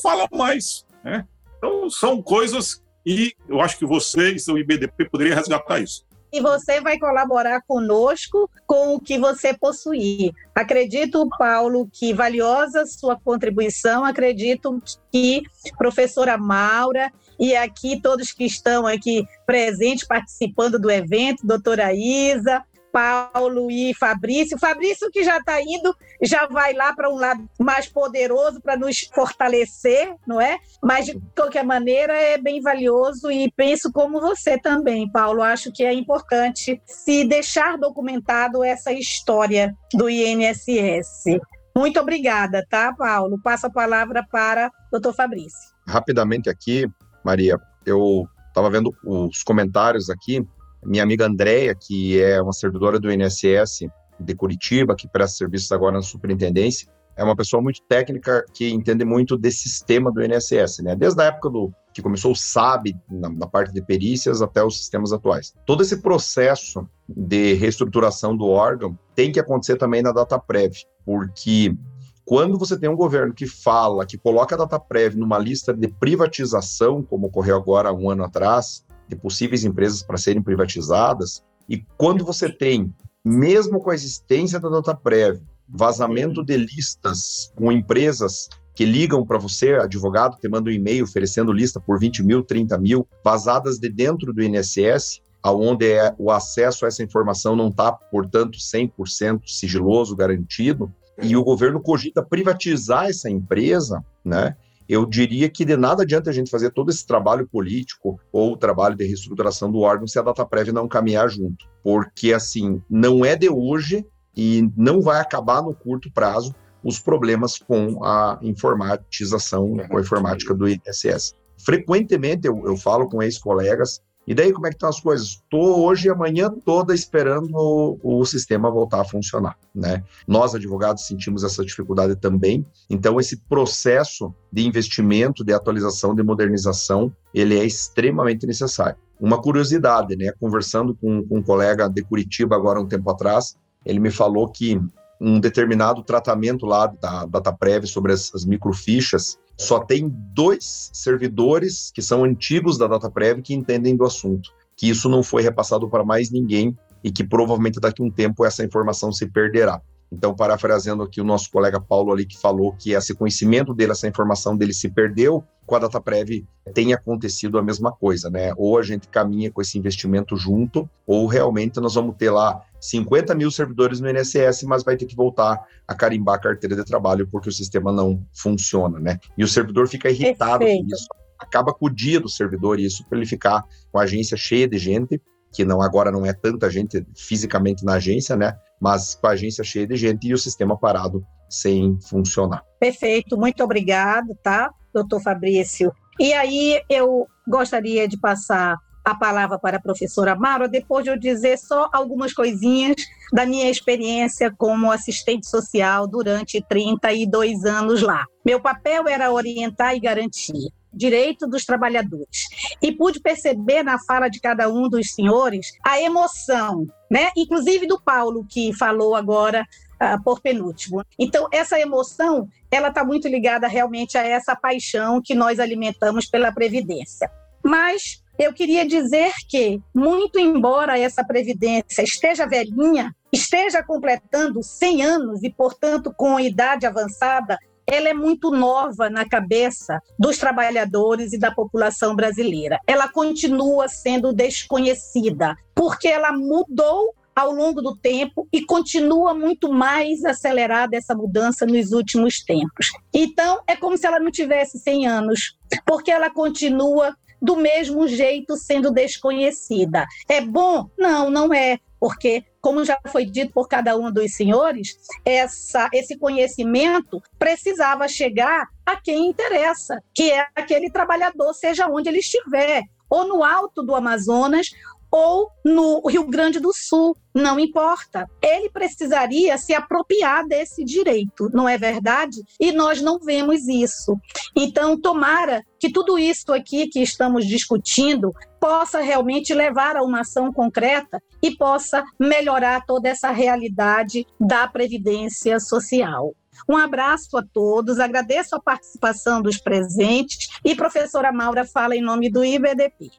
falam mais, né? Então são coisas e eu acho que vocês, o IBDP, poderia resgatar isso e você vai colaborar conosco com o que você possuir. Acredito, Paulo, que valiosa sua contribuição, acredito que professora Maura e aqui todos que estão aqui presentes participando do evento, doutora Isa, Paulo e Fabrício. Fabrício, que já está indo, já vai lá para um lado mais poderoso para nos fortalecer, não é? Mas, de qualquer maneira, é bem valioso e penso como você também, Paulo. Acho que é importante se deixar documentado essa história do INSS. Muito obrigada, tá, Paulo? Passo a palavra para o doutor Fabrício. Rapidamente aqui, Maria, eu estava vendo os comentários aqui minha amiga Andréia, que é uma servidora do INSS de Curitiba, que presta serviços agora na superintendência, é uma pessoa muito técnica que entende muito desse sistema do INSS, né? Desde a época do que começou o SAB na, na, parte de perícias até os sistemas atuais. Todo esse processo de reestruturação do órgão tem que acontecer também na DataPrev, porque quando você tem um governo que fala, que coloca a DataPrev numa lista de privatização, como ocorreu agora um ano atrás, de possíveis empresas para serem privatizadas. E quando você tem, mesmo com a existência da nota prévia, vazamento de listas com empresas que ligam para você, advogado, te manda um e-mail oferecendo lista por 20 mil, 30 mil, vazadas de dentro do INSS, aonde é, o acesso a essa informação não está, portanto, 100% sigiloso, garantido, e o governo cogita privatizar essa empresa, né? Eu diria que de nada adianta a gente fazer todo esse trabalho político ou o trabalho de reestruturação do órgão se a data prévia não caminhar junto. Porque, assim, não é de hoje e não vai acabar no curto prazo os problemas com a informatização, com a informática do INSS. Frequentemente eu, eu falo com ex-colegas e daí, como é que estão as coisas? Estou hoje e amanhã toda esperando o, o, sistema voltar a funcionar, né? Nós, advogados, sentimos essa dificuldade também. Então, esse processo de investimento, de atualização, de modernização, ele é extremamente necessário. Uma curiosidade, né? Conversando com, com um colega de Curitiba agora um tempo atrás, ele me falou que um determinado tratamento lá da DataPrev sobre as, as microfichas, só tem dois servidores que são antigos da DataPrev que entendem do assunto, que isso não foi repassado para mais ninguém e que provavelmente daqui a um tempo essa informação se perderá. Então, parafraseando aqui o nosso colega Paulo ali, que falou que esse conhecimento dele, essa informação dele se perdeu, com a DataPrev tem acontecido a mesma coisa, né? Ou a gente caminha com esse investimento junto, ou realmente nós vamos ter lá 50 mil servidores no INSS, mas vai ter que voltar a carimbar a carteira de trabalho porque o sistema não funciona, né? E o servidor fica irritado Perfeito. com isso. Acaba com o dia do servidor isso para ele ficar com a agência cheia de gente, que não agora não é tanta gente fisicamente na agência, né? Mas com a agência cheia de gente e o sistema parado sem funcionar. Perfeito, muito obrigado, tá, doutor Fabrício? E aí eu gostaria de passar a palavra para a professora Mara, depois de eu dizer só algumas coisinhas da minha experiência como assistente social durante 32 anos lá. Meu papel era orientar e garantir direito dos trabalhadores. E pude perceber na fala de cada um dos senhores a emoção, né? Inclusive do Paulo que falou agora uh, por penúltimo. Então essa emoção, ela está muito ligada realmente a essa paixão que nós alimentamos pela previdência. Mas eu queria dizer que, muito embora essa previdência esteja velhinha, esteja completando 100 anos e, portanto, com idade avançada, ela é muito nova na cabeça dos trabalhadores e da população brasileira. Ela continua sendo desconhecida, porque ela mudou ao longo do tempo e continua muito mais acelerada essa mudança nos últimos tempos. Então, é como se ela não tivesse 100 anos, porque ela continua do mesmo jeito sendo desconhecida. É bom? Não, não é, porque como já foi dito por cada um dos senhores, essa, esse conhecimento precisava chegar a quem interessa, que é aquele trabalhador, seja onde ele estiver, ou no alto do Amazonas, ou no Rio Grande do Sul, não importa. Ele precisaria se apropriar desse direito, não é verdade? E nós não vemos isso. Então, tomara que tudo isso aqui que estamos discutindo possa realmente levar a uma ação concreta e possa melhorar toda essa realidade da previdência social. Um abraço a todos, agradeço a participação dos presentes e professora Maura fala em nome do IBDP.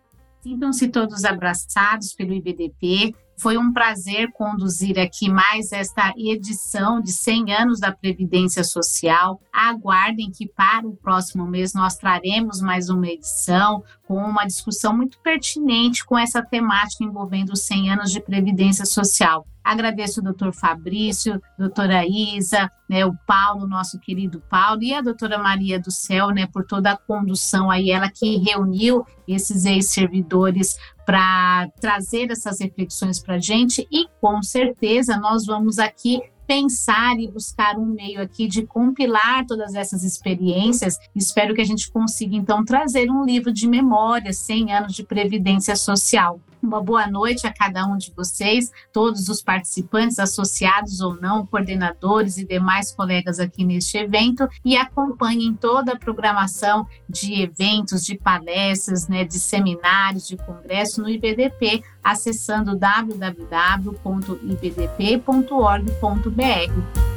Sintam-se todos abraçados pelo IBDP. Foi um prazer conduzir aqui mais esta edição de 100 anos da Previdência Social. Aguardem que para o próximo mês nós traremos mais uma edição com uma discussão muito pertinente com essa temática envolvendo os 100 anos de Previdência Social. Agradeço o doutor Fabrício, doutora Isa, né, o Paulo, nosso querido Paulo, e a doutora Maria do Céu, né, por toda a condução aí, ela que reuniu esses ex-servidores para trazer essas reflexões para a gente, e com certeza nós vamos aqui pensar e buscar um meio aqui de compilar todas essas experiências. Espero que a gente consiga, então, trazer um livro de memória, 100 anos de Previdência Social. Uma boa noite a cada um de vocês, todos os participantes, associados ou não, coordenadores e demais colegas aqui neste evento, e acompanhem toda a programação de eventos, de palestras, né, de seminários, de congresso no IBDP, acessando www.ibdp.org.br.